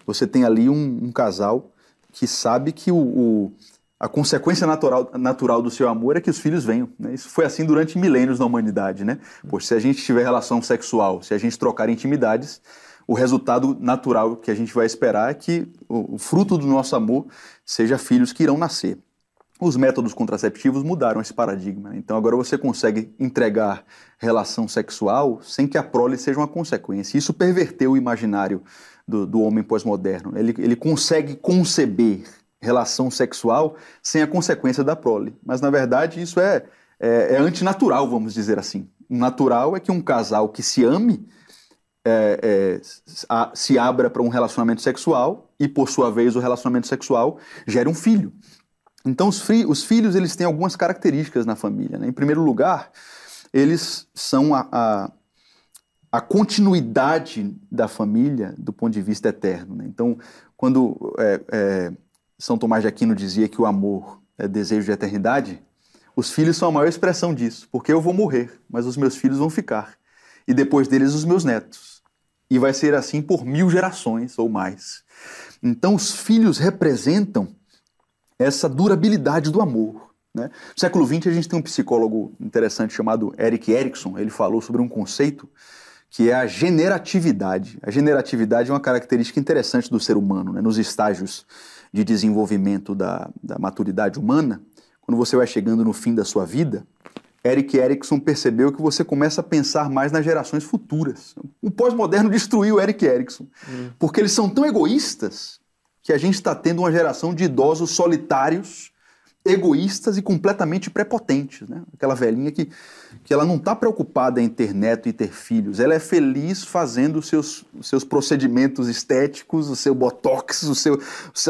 você tem ali um, um casal que sabe que o, o, a consequência natural, natural do seu amor é que os filhos venham. Né? Isso foi assim durante milênios na humanidade. Né? Pois se a gente tiver relação sexual, se a gente trocar intimidades, o resultado natural que a gente vai esperar é que o, o fruto do nosso amor seja filhos que irão nascer os métodos contraceptivos mudaram esse paradigma. Então agora você consegue entregar relação sexual sem que a prole seja uma consequência. Isso perverteu o imaginário do, do homem pós-moderno. Ele, ele consegue conceber relação sexual sem a consequência da prole. Mas na verdade isso é, é, é antinatural, vamos dizer assim. O natural é que um casal que se ame é, é, a, se abra para um relacionamento sexual e, por sua vez, o relacionamento sexual gere um filho. Então, os, os filhos eles têm algumas características na família. Né? Em primeiro lugar, eles são a, a, a, continuidade da família do ponto de vista eterno. Né? Então, quando é, é, São Tomás de Aquino dizia que o amor é desejo de eternidade, os filhos são a maior expressão disso, porque eu vou morrer, mas os meus filhos vão ficar. E depois deles, os meus netos. E vai ser assim por mil gerações ou mais. Então, os filhos representam essa durabilidade do amor. Né? No século XX, a gente tem um psicólogo interessante chamado Eric Erickson. Ele falou sobre um conceito que é a generatividade. A generatividade é uma característica interessante do ser humano. Né? Nos estágios de desenvolvimento da, da maturidade humana, quando você vai chegando no fim da sua vida, Eric Erickson percebeu que você começa a pensar mais nas gerações futuras. O pós-moderno destruiu Eric Erickson, hum. porque eles são tão egoístas que a gente está tendo uma geração de idosos solitários, egoístas e completamente prepotentes. Né? Aquela velhinha que, que ela não está preocupada em ter neto e ter filhos, ela é feliz fazendo os seus, os seus procedimentos estéticos, o seu botox, o seu,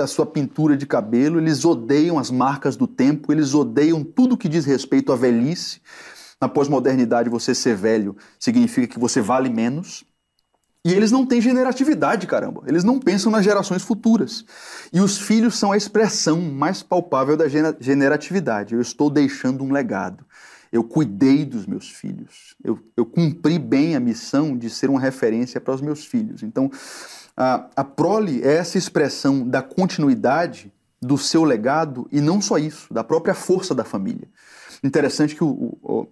a sua pintura de cabelo. Eles odeiam as marcas do tempo, eles odeiam tudo que diz respeito à velhice. Na pós-modernidade, você ser velho significa que você vale menos. E eles não têm generatividade, caramba. Eles não pensam nas gerações futuras. E os filhos são a expressão mais palpável da generatividade. Eu estou deixando um legado. Eu cuidei dos meus filhos. Eu, eu cumpri bem a missão de ser uma referência para os meus filhos. Então, a, a prole é essa expressão da continuidade do seu legado e não só isso, da própria força da família. Interessante que o, o,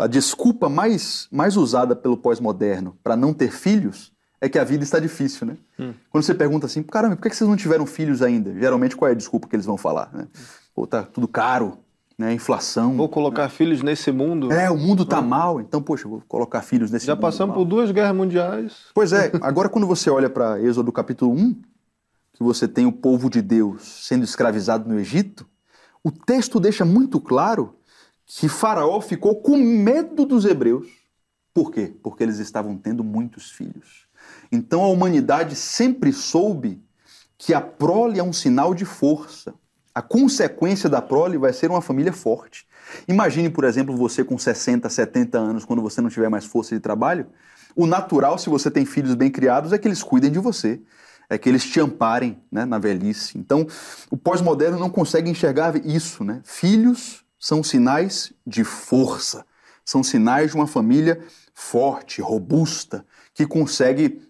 a desculpa mais, mais usada pelo pós-moderno para não ter filhos é que a vida está difícil, né? Hum. Quando você pergunta assim, caramba, por que vocês não tiveram filhos ainda? Geralmente, qual é a desculpa que eles vão falar? Né? Pô, tá tudo caro, né? Inflação. Vou colocar né? filhos nesse mundo. É, o mundo tá mal, então, poxa, vou colocar filhos nesse Já mundo. Já passamos por duas guerras mundiais. Pois é, *laughs* agora quando você olha para Êxodo capítulo 1, que você tem o povo de Deus sendo escravizado no Egito, o texto deixa muito claro que Faraó ficou com medo dos hebreus. Por quê? Porque eles estavam tendo muitos filhos. Então a humanidade sempre soube que a prole é um sinal de força. A consequência da prole vai ser uma família forte. Imagine, por exemplo, você com 60, 70 anos, quando você não tiver mais força de trabalho. O natural, se você tem filhos bem criados, é que eles cuidem de você, é que eles te amparem né, na velhice. Então, o pós-moderno não consegue enxergar isso. Né? Filhos são sinais de força, são sinais de uma família forte, robusta, que consegue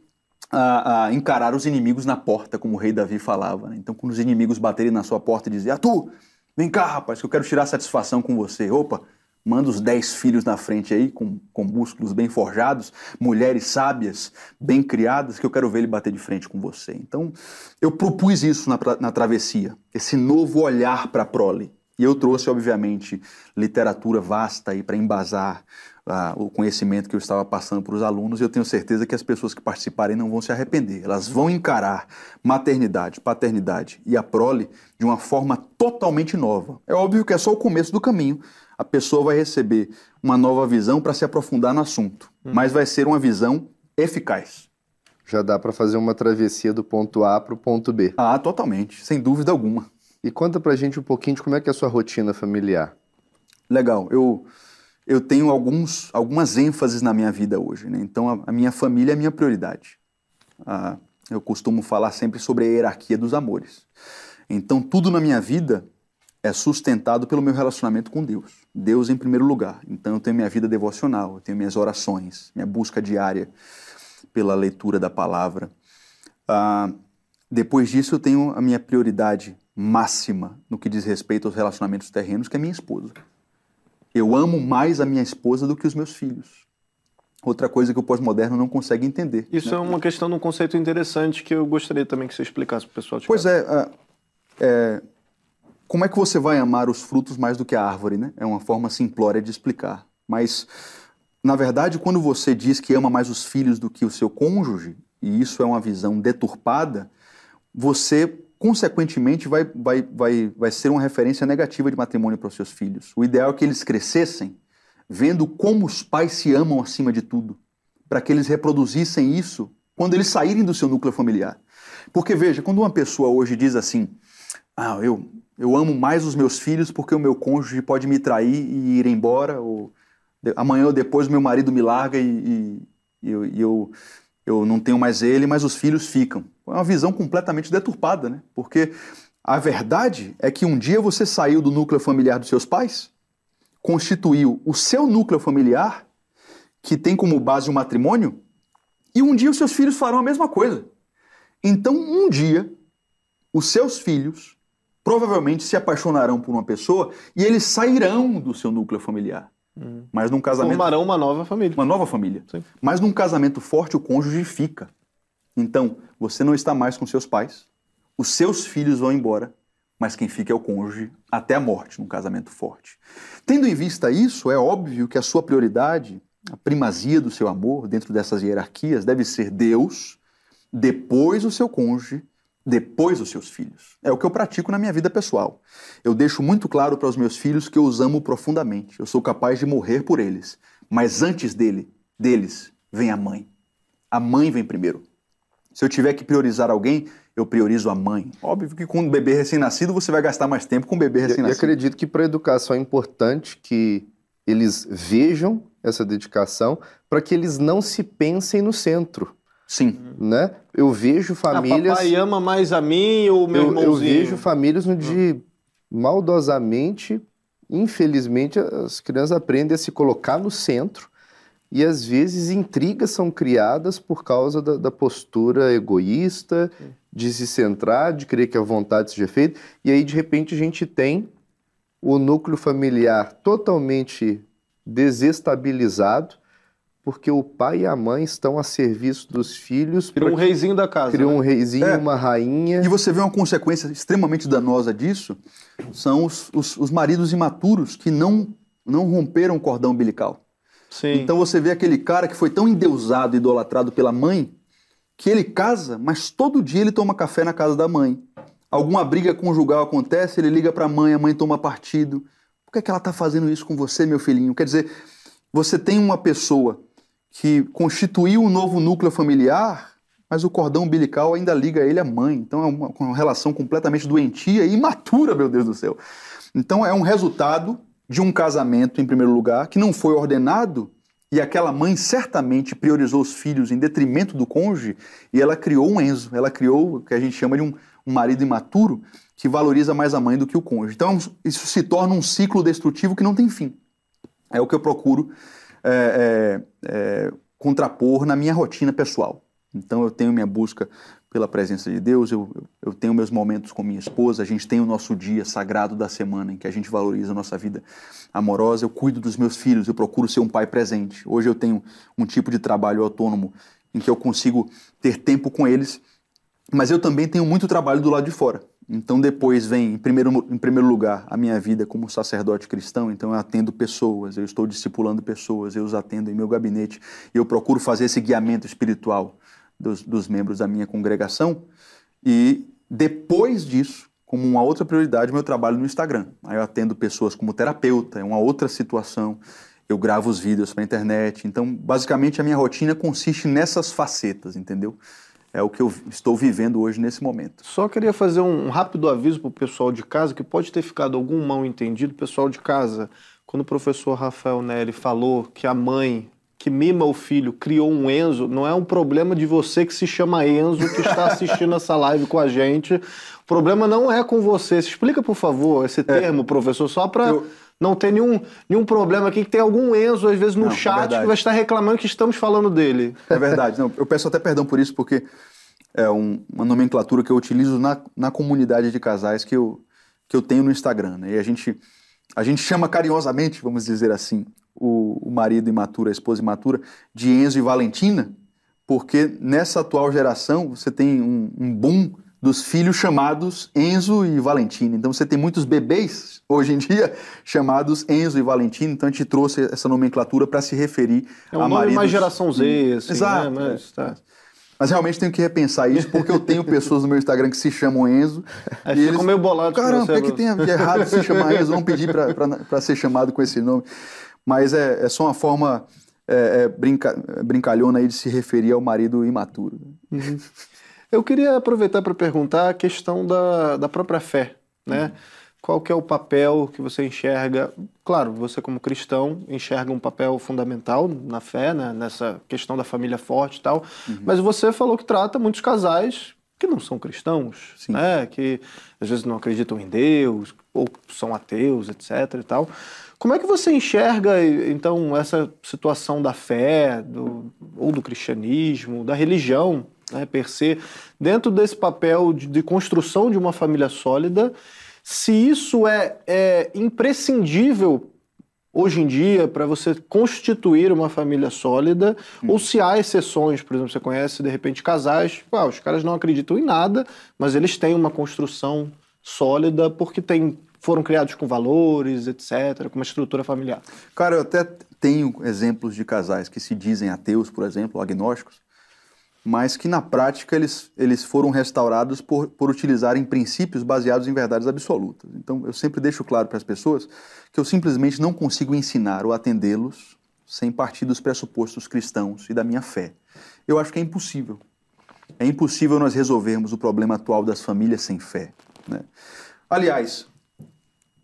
a, a encarar os inimigos na porta, como o rei Davi falava. Né? Então, quando os inimigos baterem na sua porta e dizer, ah, tu, vem cá, rapaz, que eu quero tirar satisfação com você. Opa, manda os dez filhos na frente aí, com, com músculos bem forjados, mulheres sábias, bem criadas, que eu quero ver ele bater de frente com você. Então, eu propus isso na, na travessia, esse novo olhar para a prole. E eu trouxe, obviamente, literatura vasta aí para embasar uh, o conhecimento que eu estava passando para os alunos. E eu tenho certeza que as pessoas que participarem não vão se arrepender. Elas vão encarar maternidade, paternidade e a prole de uma forma totalmente nova. É óbvio que é só o começo do caminho. A pessoa vai receber uma nova visão para se aprofundar no assunto, hum. mas vai ser uma visão eficaz. Já dá para fazer uma travessia do ponto A para o ponto B. Ah, totalmente, sem dúvida alguma. E conta pra gente um pouquinho de como é que é a sua rotina familiar. Legal, eu, eu tenho alguns, algumas ênfases na minha vida hoje, né? Então a, a minha família é a minha prioridade. Ah, eu costumo falar sempre sobre a hierarquia dos amores. Então tudo na minha vida é sustentado pelo meu relacionamento com Deus. Deus em primeiro lugar. Então eu tenho minha vida devocional, eu tenho minhas orações, minha busca diária pela leitura da palavra. Ah, depois disso eu tenho a minha prioridade máxima no que diz respeito aos relacionamentos terrenos, que é minha esposa. Eu amo mais a minha esposa do que os meus filhos. Outra coisa que o pós-moderno não consegue entender. Isso né? é uma questão de um conceito interessante que eu gostaria também que você explicasse para o pessoal. Pois é, é, é, como é que você vai amar os frutos mais do que a árvore, né? É uma forma simplória de explicar. Mas, na verdade, quando você diz que ama mais os filhos do que o seu cônjuge, e isso é uma visão deturpada, você consequentemente, vai, vai, vai, vai ser uma referência negativa de matrimônio para os seus filhos. O ideal é que eles crescessem vendo como os pais se amam acima de tudo, para que eles reproduzissem isso quando eles saírem do seu núcleo familiar. Porque veja, quando uma pessoa hoje diz assim, ah, eu, Eu amo mais os meus filhos porque o meu cônjuge pode me trair e ir embora, ou amanhã ou depois meu marido me larga e, e, e eu, e eu, eu não tenho mais ele, mas os filhos ficam. É uma visão completamente deturpada, né? Porque a verdade é que um dia você saiu do núcleo familiar dos seus pais, constituiu o seu núcleo familiar, que tem como base o matrimônio, e um dia os seus filhos farão a mesma coisa. Então, um dia, os seus filhos provavelmente se apaixonarão por uma pessoa e eles sairão do seu núcleo familiar. Hum. Mas num casamento. Formarão uma nova família. Uma nova família. Sim. Mas num casamento forte, o cônjuge fica. Então, você não está mais com seus pais, os seus filhos vão embora, mas quem fica é o cônjuge até a morte, num casamento forte. Tendo em vista isso, é óbvio que a sua prioridade, a primazia do seu amor dentro dessas hierarquias deve ser Deus, depois o seu cônjuge, depois os seus filhos. É o que eu pratico na minha vida pessoal. Eu deixo muito claro para os meus filhos que eu os amo profundamente. Eu sou capaz de morrer por eles. Mas antes dele, deles, vem a mãe. A mãe vem primeiro. Se eu tiver que priorizar alguém, eu priorizo a mãe. Óbvio que com um bebê recém-nascido você vai gastar mais tempo com o bebê recém-nascido. E acredito que para a educação é importante que eles vejam essa dedicação para que eles não se pensem no centro. Sim. Né? Eu vejo famílias. Ah, papai ama mais a mim ou meu eu, irmãozinho? Eu vejo famílias onde, maldosamente, infelizmente, as crianças aprendem a se colocar no centro e às vezes intrigas são criadas por causa da, da postura egoísta, de se centrar, de querer que a vontade seja feita, e aí de repente a gente tem o núcleo familiar totalmente desestabilizado porque o pai e a mãe estão a serviço dos filhos. Criou um reizinho da casa. Criou né? um reizinho, é. uma rainha. E você vê uma consequência extremamente danosa disso, são os, os, os maridos imaturos que não, não romperam o cordão umbilical. Sim. Então você vê aquele cara que foi tão endeusado, idolatrado pela mãe, que ele casa, mas todo dia ele toma café na casa da mãe. Alguma briga conjugal acontece, ele liga para a mãe, a mãe toma partido. Por que, é que ela está fazendo isso com você, meu filhinho? Quer dizer, você tem uma pessoa que constituiu um novo núcleo familiar, mas o cordão umbilical ainda liga ele à mãe. Então é uma, uma relação completamente doentia e imatura, meu Deus do céu. Então é um resultado de um casamento, em primeiro lugar, que não foi ordenado e aquela mãe certamente priorizou os filhos em detrimento do cônjuge e ela criou um Enzo, ela criou o que a gente chama de um, um marido imaturo que valoriza mais a mãe do que o cônjuge. Então isso se torna um ciclo destrutivo que não tem fim. É o que eu procuro é, é, é, contrapor na minha rotina pessoal. Então eu tenho minha busca pela presença de Deus, eu, eu tenho meus momentos com minha esposa, a gente tem o nosso dia sagrado da semana em que a gente valoriza a nossa vida amorosa, eu cuido dos meus filhos, eu procuro ser um pai presente. Hoje eu tenho um tipo de trabalho autônomo em que eu consigo ter tempo com eles, mas eu também tenho muito trabalho do lado de fora. Então depois vem, em primeiro, em primeiro lugar, a minha vida como sacerdote cristão. Então eu atendo pessoas, eu estou discipulando pessoas, eu os atendo em meu gabinete e eu procuro fazer esse guiamento espiritual dos, dos membros da minha congregação. E depois disso, como uma outra prioridade, meu trabalho no Instagram. Aí eu atendo pessoas como terapeuta, é uma outra situação. Eu gravo os vídeos para a internet. Então, basicamente, a minha rotina consiste nessas facetas, entendeu? É o que eu estou vivendo hoje nesse momento. Só queria fazer um rápido aviso para o pessoal de casa, que pode ter ficado algum mal entendido. Pessoal de casa, quando o professor Rafael Neri falou que a mãe que mima o filho criou um Enzo, não é um problema de você que se chama Enzo, que está assistindo essa live com a gente. O problema não é com você. Explica, por favor, esse é. termo, é. professor, só para... Eu não ter nenhum, nenhum problema aqui, que tem algum Enzo, às vezes, no não, é chat, é que vai estar reclamando que estamos falando dele. É verdade. Não, eu peço até perdão por isso, porque é um, uma nomenclatura que eu utilizo na, na comunidade de casais que eu, que eu tenho no Instagram. Né? E a gente, a gente chama carinhosamente, vamos dizer assim, o, o marido imaturo, a esposa imatura, de Enzo e Valentina, porque nessa atual geração você tem um, um boom dos filhos chamados Enzo e Valentina. Então você tem muitos bebês hoje em dia chamados Enzo e Valentina. Então a gente trouxe essa nomenclatura para se referir é um a nome mais geração Z, assim, Exato. Né? Mas, tá. Mas realmente tenho que repensar isso, porque eu tenho pessoas no meu Instagram que se chamam Enzo. É, e eles meio bolado Caramba, o que, é que tem de errado se chamar Enzo? Vamos pedir para ser chamado com esse nome. Mas é, é só uma forma é, é, brinca, brincalhona aí de se referir ao marido imaturo. Uhum. Eu queria aproveitar para perguntar a questão da, da própria fé, né? Uhum. qual que é o papel que você enxerga? Claro, você como cristão enxerga um papel fundamental na fé, né? nessa questão da família forte e tal, uhum. mas você falou que trata muitos casais que não são cristãos, Sim. né? que às vezes não acreditam em Deus ou são ateus, etc. e tal. Como é que você enxerga então essa situação da fé, do, ou do cristianismo, da religião, né, per se, dentro desse papel de, de construção de uma família sólida? Se isso é, é imprescindível hoje em dia para você constituir uma família sólida, hum. ou se há exceções, por exemplo, você conhece de repente casais, ah, os caras não acreditam em nada, mas eles têm uma construção sólida porque tem, foram criados com valores, etc., com uma estrutura familiar. Cara, eu até tenho exemplos de casais que se dizem ateus, por exemplo, agnósticos, mas que na prática eles, eles foram restaurados por, por utilizarem princípios baseados em verdades absolutas. Então eu sempre deixo claro para as pessoas que eu simplesmente não consigo ensinar ou atendê-los sem partir dos pressupostos cristãos e da minha fé. Eu acho que é impossível. É impossível nós resolvermos o problema atual das famílias sem fé. Né? Aliás,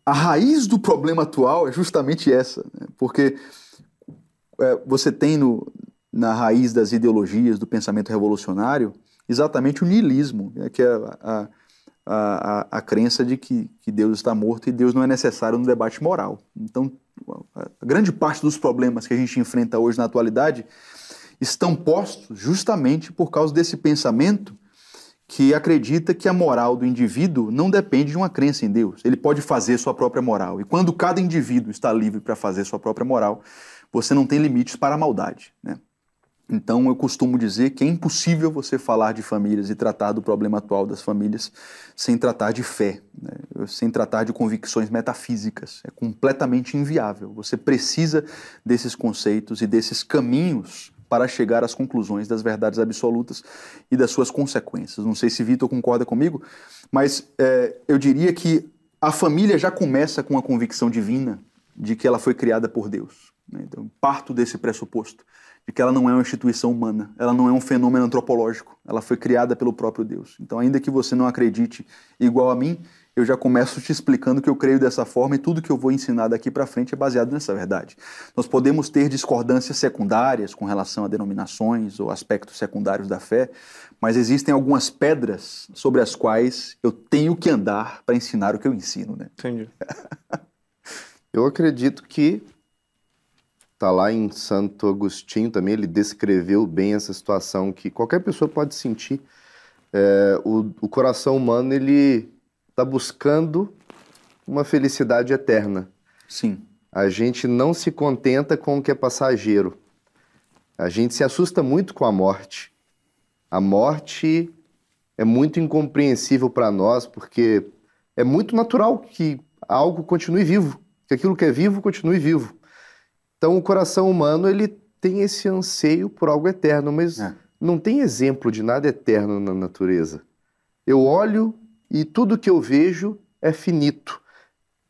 a raiz do problema atual é justamente essa, né? porque é, você tem no, na raiz das ideologias do pensamento revolucionário exatamente o niilismo, né, que é a, a, a, a, crença de que, que Deus está morto e Deus não é necessário no debate moral. Então, a grande parte dos problemas que a gente enfrenta hoje na atualidade estão postos justamente por causa desse pensamento que acredita que a moral do indivíduo não depende de uma crença em Deus. Ele pode fazer sua própria moral. E quando cada indivíduo está livre para fazer sua própria moral, você não tem limites para a maldade. Né? Então, eu costumo dizer que é impossível você falar de famílias e tratar do problema atual das famílias sem tratar de fé, né? sem tratar de convicções metafísicas. É completamente inviável. Você precisa desses conceitos e desses caminhos para chegar às conclusões das verdades absolutas e das suas consequências. Não sei se Vitor concorda comigo, mas é, eu diria que a família já começa com a convicção divina de que ela foi criada por Deus. Né? Então, parto desse pressuposto de que ela não é uma instituição humana, ela não é um fenômeno antropológico, ela foi criada pelo próprio Deus. Então, ainda que você não acredite igual a mim, eu já começo te explicando que eu creio dessa forma e tudo que eu vou ensinar daqui para frente é baseado nessa verdade. Nós podemos ter discordâncias secundárias com relação a denominações ou aspectos secundários da fé, mas existem algumas pedras sobre as quais eu tenho que andar para ensinar o que eu ensino, né? Entendi. *laughs* eu acredito que Está lá em Santo Agostinho também, ele descreveu bem essa situação que qualquer pessoa pode sentir. É, o, o coração humano, ele está buscando uma felicidade eterna. Sim. A gente não se contenta com o que é passageiro. A gente se assusta muito com a morte. A morte é muito incompreensível para nós, porque é muito natural que algo continue vivo, que aquilo que é vivo continue vivo. Então o coração humano ele tem esse anseio por algo eterno, mas é. não tem exemplo de nada eterno na natureza. Eu olho e tudo que eu vejo é finito.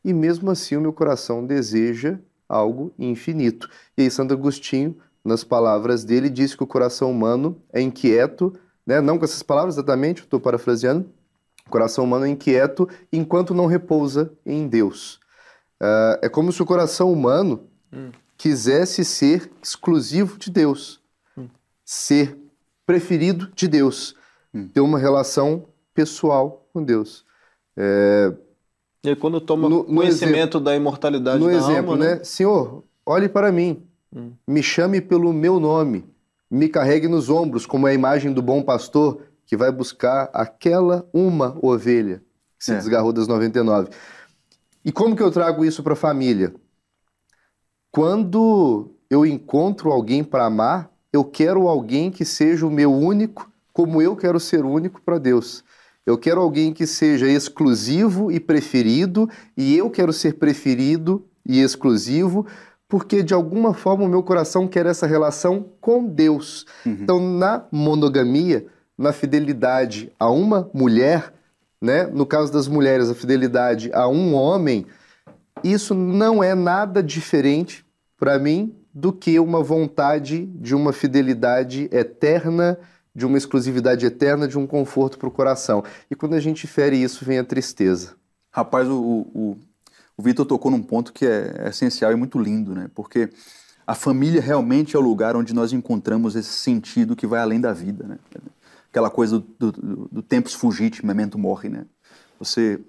E mesmo assim o meu coração deseja algo infinito. E aí Santo Agostinho, nas palavras dele, diz que o coração humano é inquieto, né? não com essas palavras exatamente, estou parafraseando, o coração humano é inquieto enquanto não repousa em Deus. Uh, é como se o coração humano hum quisesse ser exclusivo de Deus, hum. ser preferido de Deus, hum. ter uma relação pessoal com Deus. É... E aí, quando toma no, no conhecimento exemplo, da imortalidade no da exemplo, alma, né? né? Senhor, olhe para mim, hum. me chame pelo meu nome, me carregue nos ombros, como é a imagem do bom pastor que vai buscar aquela uma ovelha que se é. desgarrou das 99. E como que eu trago isso para a família? Quando eu encontro alguém para amar, eu quero alguém que seja o meu único, como eu quero ser único para Deus. Eu quero alguém que seja exclusivo e preferido, e eu quero ser preferido e exclusivo, porque de alguma forma o meu coração quer essa relação com Deus. Uhum. Então, na monogamia, na fidelidade a uma mulher, né? no caso das mulheres, a fidelidade a um homem, isso não é nada diferente para mim, do que uma vontade de uma fidelidade eterna, de uma exclusividade eterna, de um conforto para o coração. E quando a gente fere isso, vem a tristeza. Rapaz, o, o, o Vitor tocou num ponto que é, é essencial e muito lindo, né? Porque a família realmente é o lugar onde nós encontramos esse sentido que vai além da vida, né? Aquela coisa do, do, do tempus fugit, memento morre, né? Você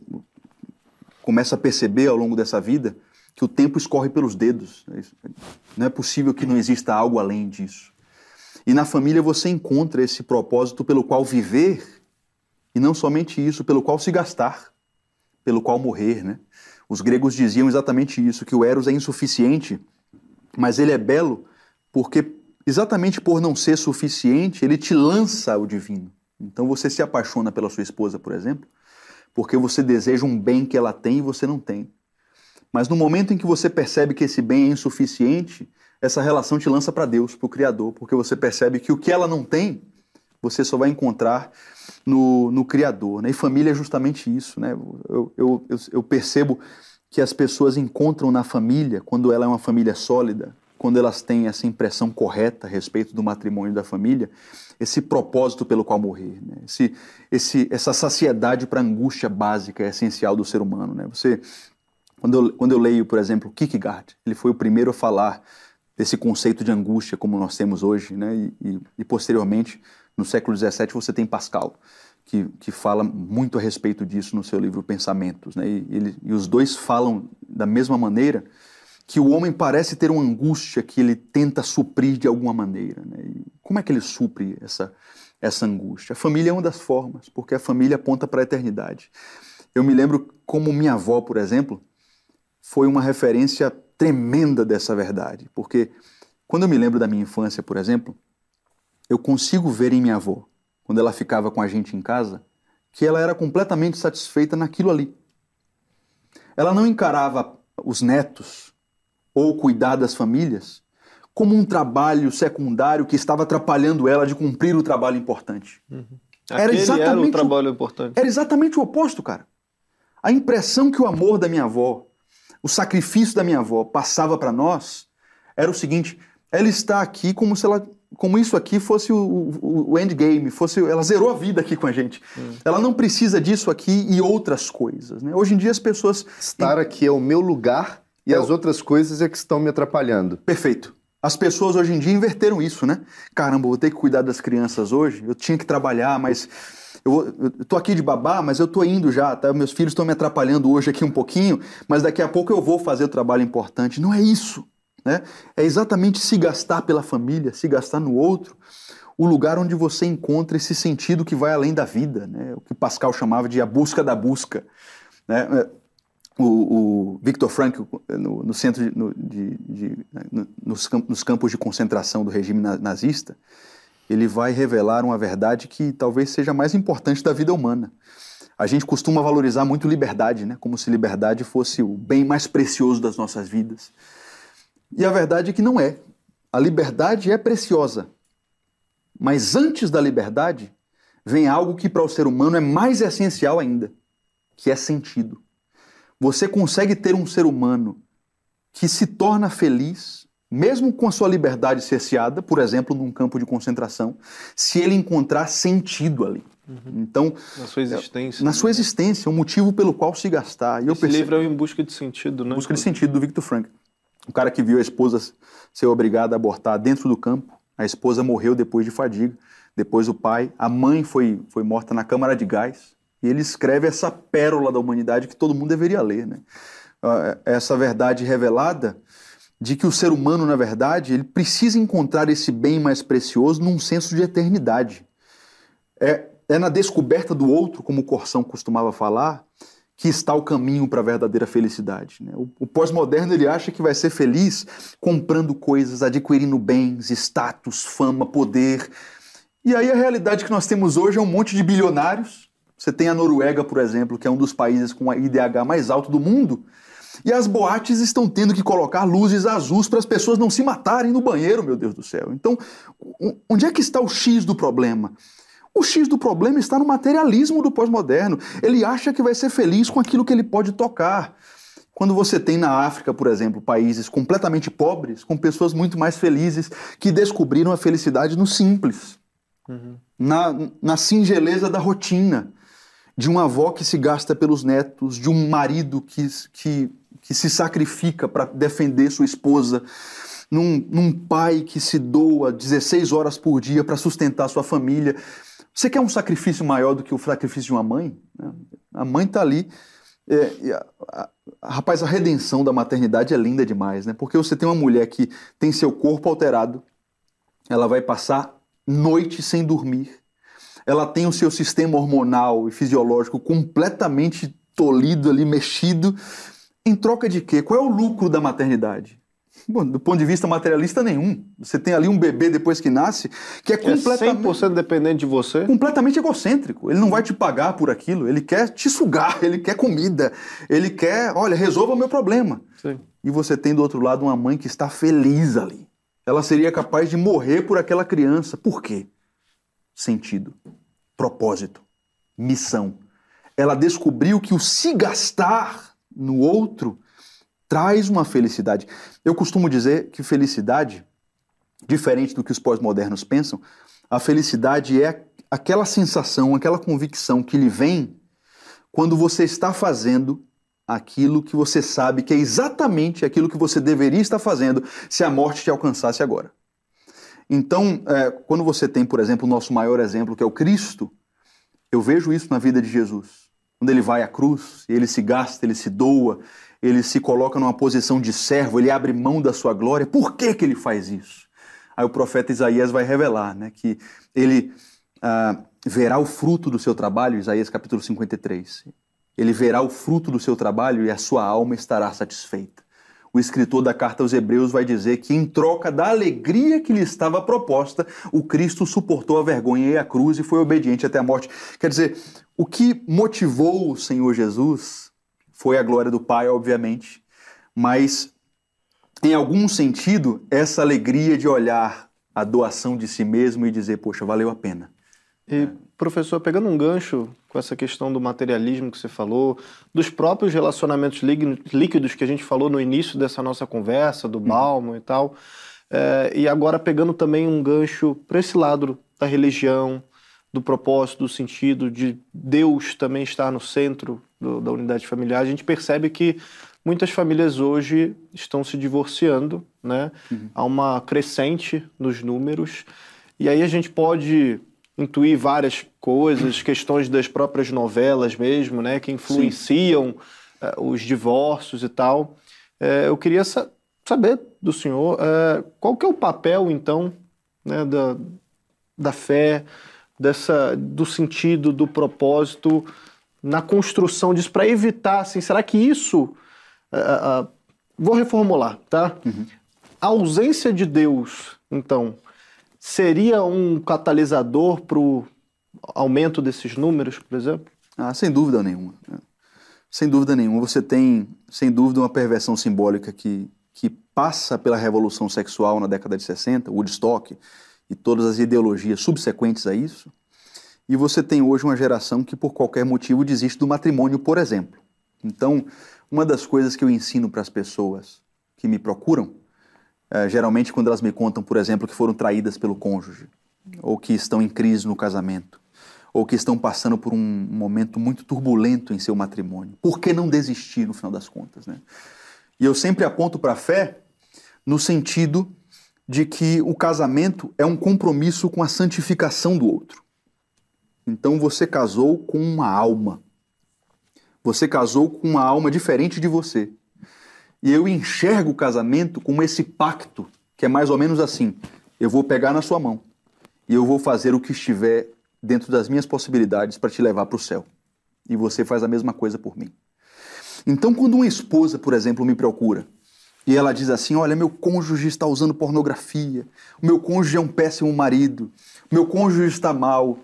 começa a perceber ao longo dessa vida que o tempo escorre pelos dedos. Né? Não é possível que não exista algo além disso. E na família você encontra esse propósito pelo qual viver, e não somente isso, pelo qual se gastar, pelo qual morrer, né? Os gregos diziam exatamente isso, que o Eros é insuficiente, mas ele é belo porque exatamente por não ser suficiente, ele te lança o divino. Então você se apaixona pela sua esposa, por exemplo, porque você deseja um bem que ela tem e você não tem. Mas no momento em que você percebe que esse bem é insuficiente, essa relação te lança para Deus, para o Criador, porque você percebe que o que ela não tem, você só vai encontrar no, no Criador. Né? E família é justamente isso. Né? Eu, eu, eu, eu percebo que as pessoas encontram na família, quando ela é uma família sólida, quando elas têm essa impressão correta a respeito do matrimônio da família, esse propósito pelo qual morrer, né? esse, esse, essa saciedade para a angústia básica essencial do ser humano. Né? Você, quando eu, quando eu leio, por exemplo, Kierkegaard, ele foi o primeiro a falar desse conceito de angústia como nós temos hoje, né? e, e, e posteriormente, no século XVII, você tem Pascal, que, que fala muito a respeito disso no seu livro Pensamentos. Né? E, ele, e os dois falam da mesma maneira que o homem parece ter uma angústia que ele tenta suprir de alguma maneira. Né? Como é que ele supre essa, essa angústia? A família é uma das formas, porque a família aponta para a eternidade. Eu me lembro como minha avó, por exemplo, foi uma referência tremenda dessa verdade, porque quando eu me lembro da minha infância, por exemplo, eu consigo ver em minha avó, quando ela ficava com a gente em casa, que ela era completamente satisfeita naquilo ali. Ela não encarava os netos ou cuidar das famílias como um trabalho secundário que estava atrapalhando ela de cumprir o trabalho importante. Uhum. Era exatamente era o trabalho importante. Era exatamente o oposto, cara. A impressão que o amor da minha avó, o sacrifício da minha avó passava para nós era o seguinte: ela está aqui como se ela como isso aqui fosse o, o, o, endgame, fosse ela zerou a vida aqui com a gente. Hum. Ela não precisa disso aqui e outras coisas. Né? Hoje em dia as pessoas estar aqui é o meu lugar e as outras coisas é que estão me atrapalhando. Perfeito. As pessoas hoje em dia inverteram isso, né? Caramba, vou ter que cuidar das crianças hoje. Eu tinha que trabalhar, mas eu, eu tô aqui de babá, mas eu tô indo já, tá? Meus filhos estão me atrapalhando hoje aqui um pouquinho, mas daqui a pouco eu vou fazer o trabalho importante. Não é isso, né? É exatamente se gastar pela família, se gastar no outro, o lugar onde você encontra esse sentido que vai além da vida, né? O que Pascal chamava de a busca da busca, né? O, o Victor Frankl, no, no centro de, no, de, de, no, nos, nos, campos de concentração do regime nazista, ele vai revelar uma verdade que talvez seja mais importante da vida humana. A gente costuma valorizar muito liberdade, né? como se liberdade fosse o bem mais precioso das nossas vidas. E a verdade é que não é. A liberdade é preciosa. Mas antes da liberdade, vem algo que para o ser humano é mais essencial ainda, que é sentido. Você consegue ter um ser humano que se torna feliz, mesmo com a sua liberdade cerceada, por exemplo, num campo de concentração, se ele encontrar sentido ali. Uhum. Então, na sua existência. Na né? sua existência, um motivo pelo qual se gastar. E Esse percebo... livro é Em Busca de Sentido, né? Busca de Sentido, do Victor Frank. O cara que viu a esposa ser obrigada a abortar dentro do campo, a esposa morreu depois de fadiga, depois o pai, a mãe foi, foi morta na câmara de gás, e ele escreve essa pérola da humanidade que todo mundo deveria ler, né? Ah, é, essa verdade revelada de que o ser humano, na verdade, ele precisa encontrar esse bem mais precioso num senso de eternidade. É, é na descoberta do outro, como o Corsão costumava falar, que está o caminho para a verdadeira felicidade. Né? O, o pós-moderno ele acha que vai ser feliz comprando coisas, adquirindo bens, status, fama, poder. E aí a realidade que nós temos hoje é um monte de bilionários você tem a Noruega, por exemplo, que é um dos países com a IDH mais alto do mundo, e as boates estão tendo que colocar luzes azuis para as pessoas não se matarem no banheiro, meu Deus do céu. Então, onde é que está o X do problema? O X do problema está no materialismo do pós-moderno. Ele acha que vai ser feliz com aquilo que ele pode tocar. Quando você tem na África, por exemplo, países completamente pobres, com pessoas muito mais felizes que descobriram a felicidade no simples, uhum. na, na singeleza da rotina. De uma avó que se gasta pelos netos, de um marido que, que, que se sacrifica para defender sua esposa, num, num pai que se doa 16 horas por dia para sustentar sua família. Você quer um sacrifício maior do que o sacrifício de uma mãe? A mãe está ali. É, a, a, rapaz, a redenção da maternidade é linda demais, né? Porque você tem uma mulher que tem seu corpo alterado, ela vai passar noite sem dormir, ela tem o seu sistema hormonal e fisiológico completamente tolhido ali, mexido. Em troca de quê? Qual é o lucro da maternidade? Bom, do ponto de vista materialista, nenhum. Você tem ali um bebê depois que nasce que é completamente. É 100% dependente de você? Completamente egocêntrico. Ele não vai te pagar por aquilo, ele quer te sugar, *laughs* ele quer comida, ele quer, olha, resolva o meu problema. Sim. E você tem do outro lado uma mãe que está feliz ali. Ela seria capaz de morrer por aquela criança. Por quê? Sentido propósito, missão. Ela descobriu que o se gastar no outro traz uma felicidade. Eu costumo dizer que felicidade, diferente do que os pós-modernos pensam, a felicidade é aquela sensação, aquela convicção que lhe vem quando você está fazendo aquilo que você sabe que é exatamente aquilo que você deveria estar fazendo se a morte te alcançasse agora. Então, é, quando você tem, por exemplo, o nosso maior exemplo, que é o Cristo, eu vejo isso na vida de Jesus. Quando ele vai à cruz, ele se gasta, ele se doa, ele se coloca numa posição de servo, ele abre mão da sua glória. Por que, que ele faz isso? Aí o profeta Isaías vai revelar né, que ele ah, verá o fruto do seu trabalho, Isaías capítulo 53. Ele verá o fruto do seu trabalho e a sua alma estará satisfeita o escritor da carta aos Hebreus vai dizer que, em troca da alegria que lhe estava proposta, o Cristo suportou a vergonha e a cruz e foi obediente até a morte. Quer dizer, o que motivou o Senhor Jesus foi a glória do Pai, obviamente, mas, em algum sentido, essa alegria de olhar a doação de si mesmo e dizer, poxa, valeu a pena. E, professor, pegando um gancho com essa questão do materialismo que você falou, dos próprios relacionamentos líquidos que a gente falou no início dessa nossa conversa, do Balmo uhum. e tal, é, e agora pegando também um gancho para esse lado da religião, do propósito, do sentido de Deus também estar no centro do, da unidade familiar, a gente percebe que muitas famílias hoje estão se divorciando, né? Uhum. Há uma crescente nos números, e aí a gente pode intuir várias coisas, *clears throat* questões das próprias novelas mesmo, né, que influenciam uh, os divórcios e tal. Uh, eu queria sa saber do senhor uh, qual que é o papel, então, né, da, da fé, dessa, do sentido, do propósito na construção disso, para evitar, assim, será que isso... vou reformular, tá? Uhum. A ausência de Deus, então, seria um catalisador para o aumento desses números, por exemplo? Ah, sem dúvida nenhuma. Né? Sem dúvida nenhuma. Você tem, sem dúvida, uma perversão simbólica que, que passa pela revolução sexual na década de 60, Woodstock e todas as ideologias subsequentes a isso. E você tem hoje uma geração que, por qualquer motivo, desiste do matrimônio, por exemplo. Então, uma das coisas que eu ensino para as pessoas que me procuram é, geralmente quando elas me contam, por exemplo, que foram traídas pelo cônjuge, ou que estão em crise no casamento, ou que estão passando por um momento muito turbulento em seu matrimônio. Por que não desistir no final das contas? Né? E eu sempre aponto para a fé no sentido de que o casamento é um compromisso com a santificação do outro. Então você casou com uma alma. Você casou com uma alma diferente de você. E eu enxergo o casamento como esse pacto, que é mais ou menos assim: eu vou pegar na sua mão e eu vou fazer o que estiver dentro das minhas possibilidades para te levar para o céu. E você faz a mesma coisa por mim. Então, quando uma esposa, por exemplo, me procura e ela diz assim: Olha, meu cônjuge está usando pornografia, o meu cônjuge é um péssimo marido, o meu cônjuge está mal.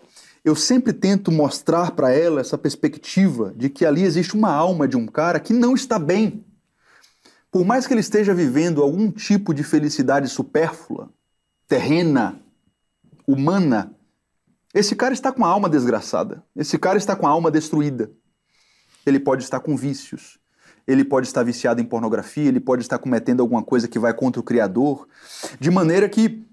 Eu sempre tento mostrar para ela essa perspectiva de que ali existe uma alma de um cara que não está bem por mais que ele esteja vivendo algum tipo de felicidade supérflua, terrena, humana, esse cara está com a alma desgraçada. Esse cara está com a alma destruída. Ele pode estar com vícios. Ele pode estar viciado em pornografia, ele pode estar cometendo alguma coisa que vai contra o Criador. De maneira que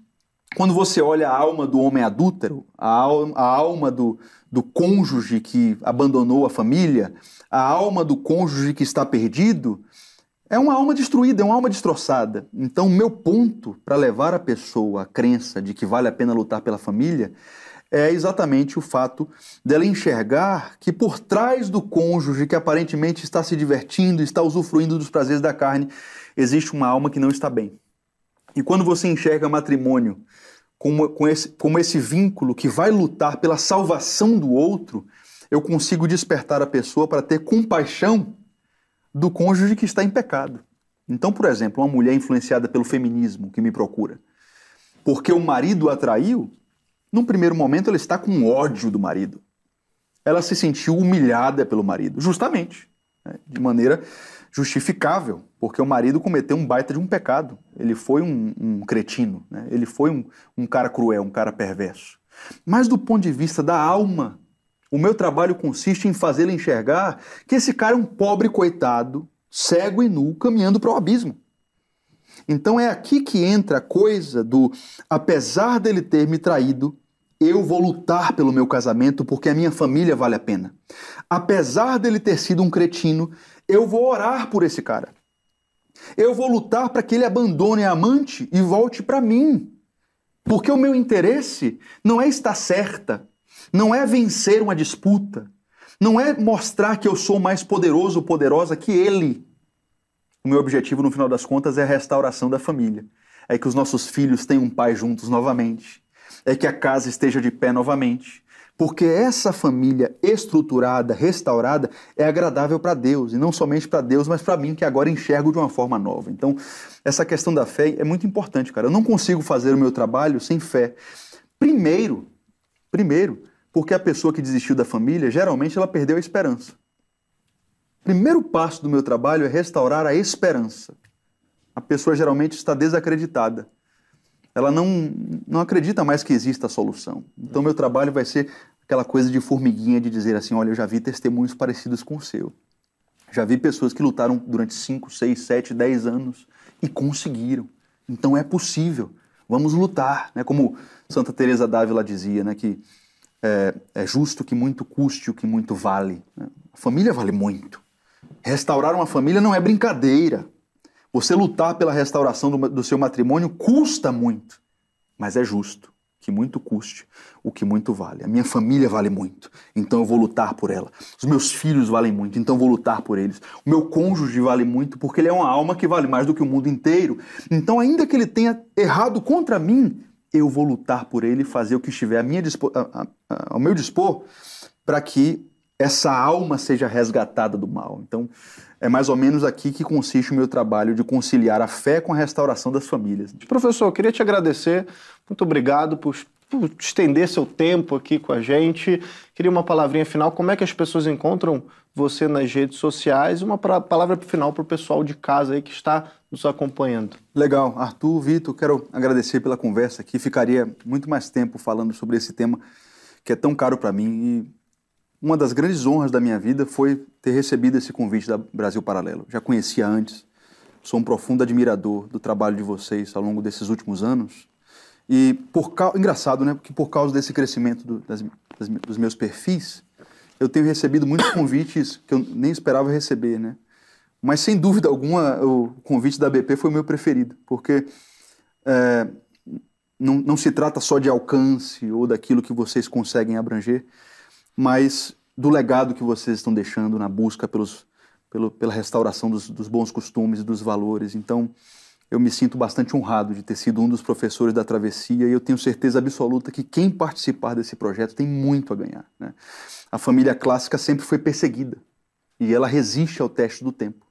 quando você olha a alma do homem adúltero, a alma, a alma do, do cônjuge que abandonou a família, a alma do cônjuge que está perdido, é uma alma destruída, é uma alma destroçada. Então, meu ponto para levar a pessoa à crença de que vale a pena lutar pela família é exatamente o fato dela enxergar que por trás do cônjuge que aparentemente está se divertindo, está usufruindo dos prazeres da carne, existe uma alma que não está bem. E quando você enxerga matrimônio como, com esse, como esse vínculo que vai lutar pela salvação do outro, eu consigo despertar a pessoa para ter compaixão do cônjuge que está em pecado. Então, por exemplo, uma mulher influenciada pelo feminismo que me procura, porque o marido a traiu, num primeiro momento ela está com ódio do marido. Ela se sentiu humilhada pelo marido, justamente, né, de maneira justificável, porque o marido cometeu um baita de um pecado. Ele foi um, um cretino, né? ele foi um, um cara cruel, um cara perverso. Mas do ponto de vista da alma, o meu trabalho consiste em fazê-la enxergar que esse cara é um pobre coitado, cego e nu, caminhando para o abismo. Então é aqui que entra a coisa do apesar dele ter me traído, eu vou lutar pelo meu casamento porque a minha família vale a pena. Apesar dele ter sido um cretino, eu vou orar por esse cara. Eu vou lutar para que ele abandone a amante e volte para mim. Porque o meu interesse não é estar certa, não é vencer uma disputa, não é mostrar que eu sou mais poderoso ou poderosa que ele. O meu objetivo, no final das contas, é a restauração da família. É que os nossos filhos tenham um pai juntos novamente. É que a casa esteja de pé novamente. Porque essa família estruturada, restaurada, é agradável para Deus, e não somente para Deus, mas para mim, que agora enxergo de uma forma nova. Então, essa questão da fé é muito importante, cara. Eu não consigo fazer o meu trabalho sem fé. Primeiro, primeiro, porque a pessoa que desistiu da família, geralmente ela perdeu a esperança. Primeiro passo do meu trabalho é restaurar a esperança. A pessoa geralmente está desacreditada ela não, não acredita mais que exista a solução. Então, meu trabalho vai ser aquela coisa de formiguinha de dizer assim: olha, eu já vi testemunhos parecidos com o seu. Já vi pessoas que lutaram durante 5, 6, 7, 10 anos e conseguiram. Então é possível. Vamos lutar. Né? Como Santa Teresa d'Ávila dizia, né? que é, é, justo que muito custe o que muito vale. Né? A família vale muito. Restaurar uma família não é brincadeira. Você lutar pela restauração do, do seu matrimônio custa muito, mas é justo que muito custe o que muito vale. A minha família vale muito, então eu vou lutar por ela. Os meus filhos valem muito, então eu vou lutar por eles. O meu cônjuge vale muito porque ele é uma alma que vale mais do que o mundo inteiro. Então, ainda que ele tenha errado contra mim, eu vou lutar por ele fazer o que estiver a minha a, a, ao meu dispor para que essa alma seja resgatada do mal. Então, é mais ou menos aqui que consiste o meu trabalho de conciliar a fé com a restauração das famílias. Professor, eu queria te agradecer. Muito obrigado por, por estender seu tempo aqui com a gente. Queria uma palavrinha final. Como é que as pessoas encontram você nas redes sociais? Uma palavra final para o pessoal de casa aí que está nos acompanhando. Legal. Arthur, Vitor, quero agradecer pela conversa aqui. Ficaria muito mais tempo falando sobre esse tema que é tão caro para mim e uma das grandes honras da minha vida foi ter recebido esse convite da Brasil Paralelo. Já conhecia antes, sou um profundo admirador do trabalho de vocês ao longo desses últimos anos. E por engraçado, né? Porque por causa desse crescimento do, das, das, dos meus perfis, eu tenho recebido muitos convites que eu nem esperava receber, né? Mas sem dúvida alguma, o convite da BP foi o meu preferido, porque é, não, não se trata só de alcance ou daquilo que vocês conseguem abranger, mas do legado que vocês estão deixando na busca pelos, pelo, pela restauração dos, dos bons costumes e dos valores. Então, eu me sinto bastante honrado de ter sido um dos professores da travessia e eu tenho certeza absoluta que quem participar desse projeto tem muito a ganhar. Né? A família clássica sempre foi perseguida e ela resiste ao teste do tempo.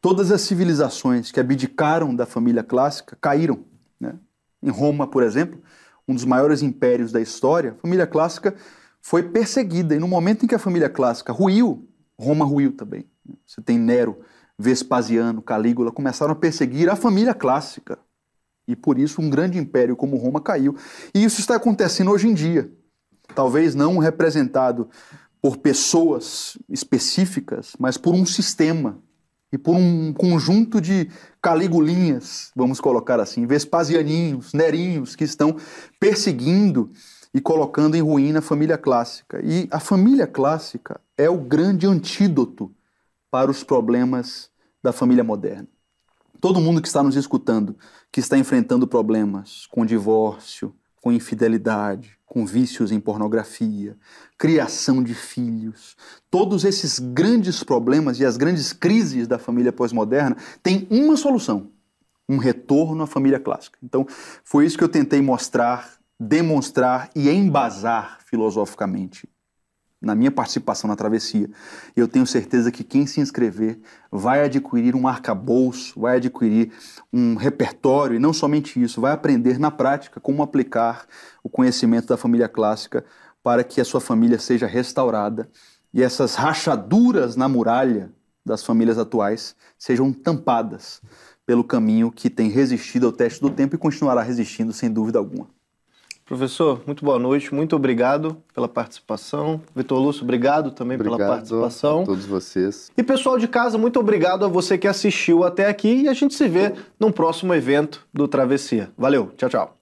Todas as civilizações que abdicaram da família clássica caíram. Né? Em Roma, por exemplo, um dos maiores impérios da história, a família clássica foi perseguida. E no momento em que a família clássica ruiu, Roma ruiu também. Você tem Nero, Vespasiano, Calígula, começaram a perseguir a família clássica. E por isso um grande império como Roma caiu. E isso está acontecendo hoje em dia. Talvez não representado por pessoas específicas, mas por um sistema e por um conjunto de caligulinhas, vamos colocar assim, vespasianinhos, nerinhos, que estão perseguindo e colocando em ruína a família clássica. E a família clássica é o grande antídoto para os problemas da família moderna. Todo mundo que está nos escutando, que está enfrentando problemas com divórcio, com infidelidade, com vícios em pornografia, criação de filhos. Todos esses grandes problemas e as grandes crises da família pós-moderna têm uma solução: um retorno à família clássica. Então, foi isso que eu tentei mostrar, demonstrar e embasar filosoficamente na minha participação na travessia. Eu tenho certeza que quem se inscrever vai adquirir um arcabouço, vai adquirir um repertório e não somente isso, vai aprender na prática como aplicar o conhecimento da família clássica para que a sua família seja restaurada e essas rachaduras na muralha das famílias atuais sejam tampadas pelo caminho que tem resistido ao teste do tempo e continuará resistindo sem dúvida alguma. Professor, muito boa noite, muito obrigado pela participação. Vitor Lúcio, obrigado também obrigado pela participação. A todos vocês. E pessoal de casa, muito obrigado a você que assistiu até aqui e a gente se vê num próximo evento do Travessia. Valeu, tchau, tchau.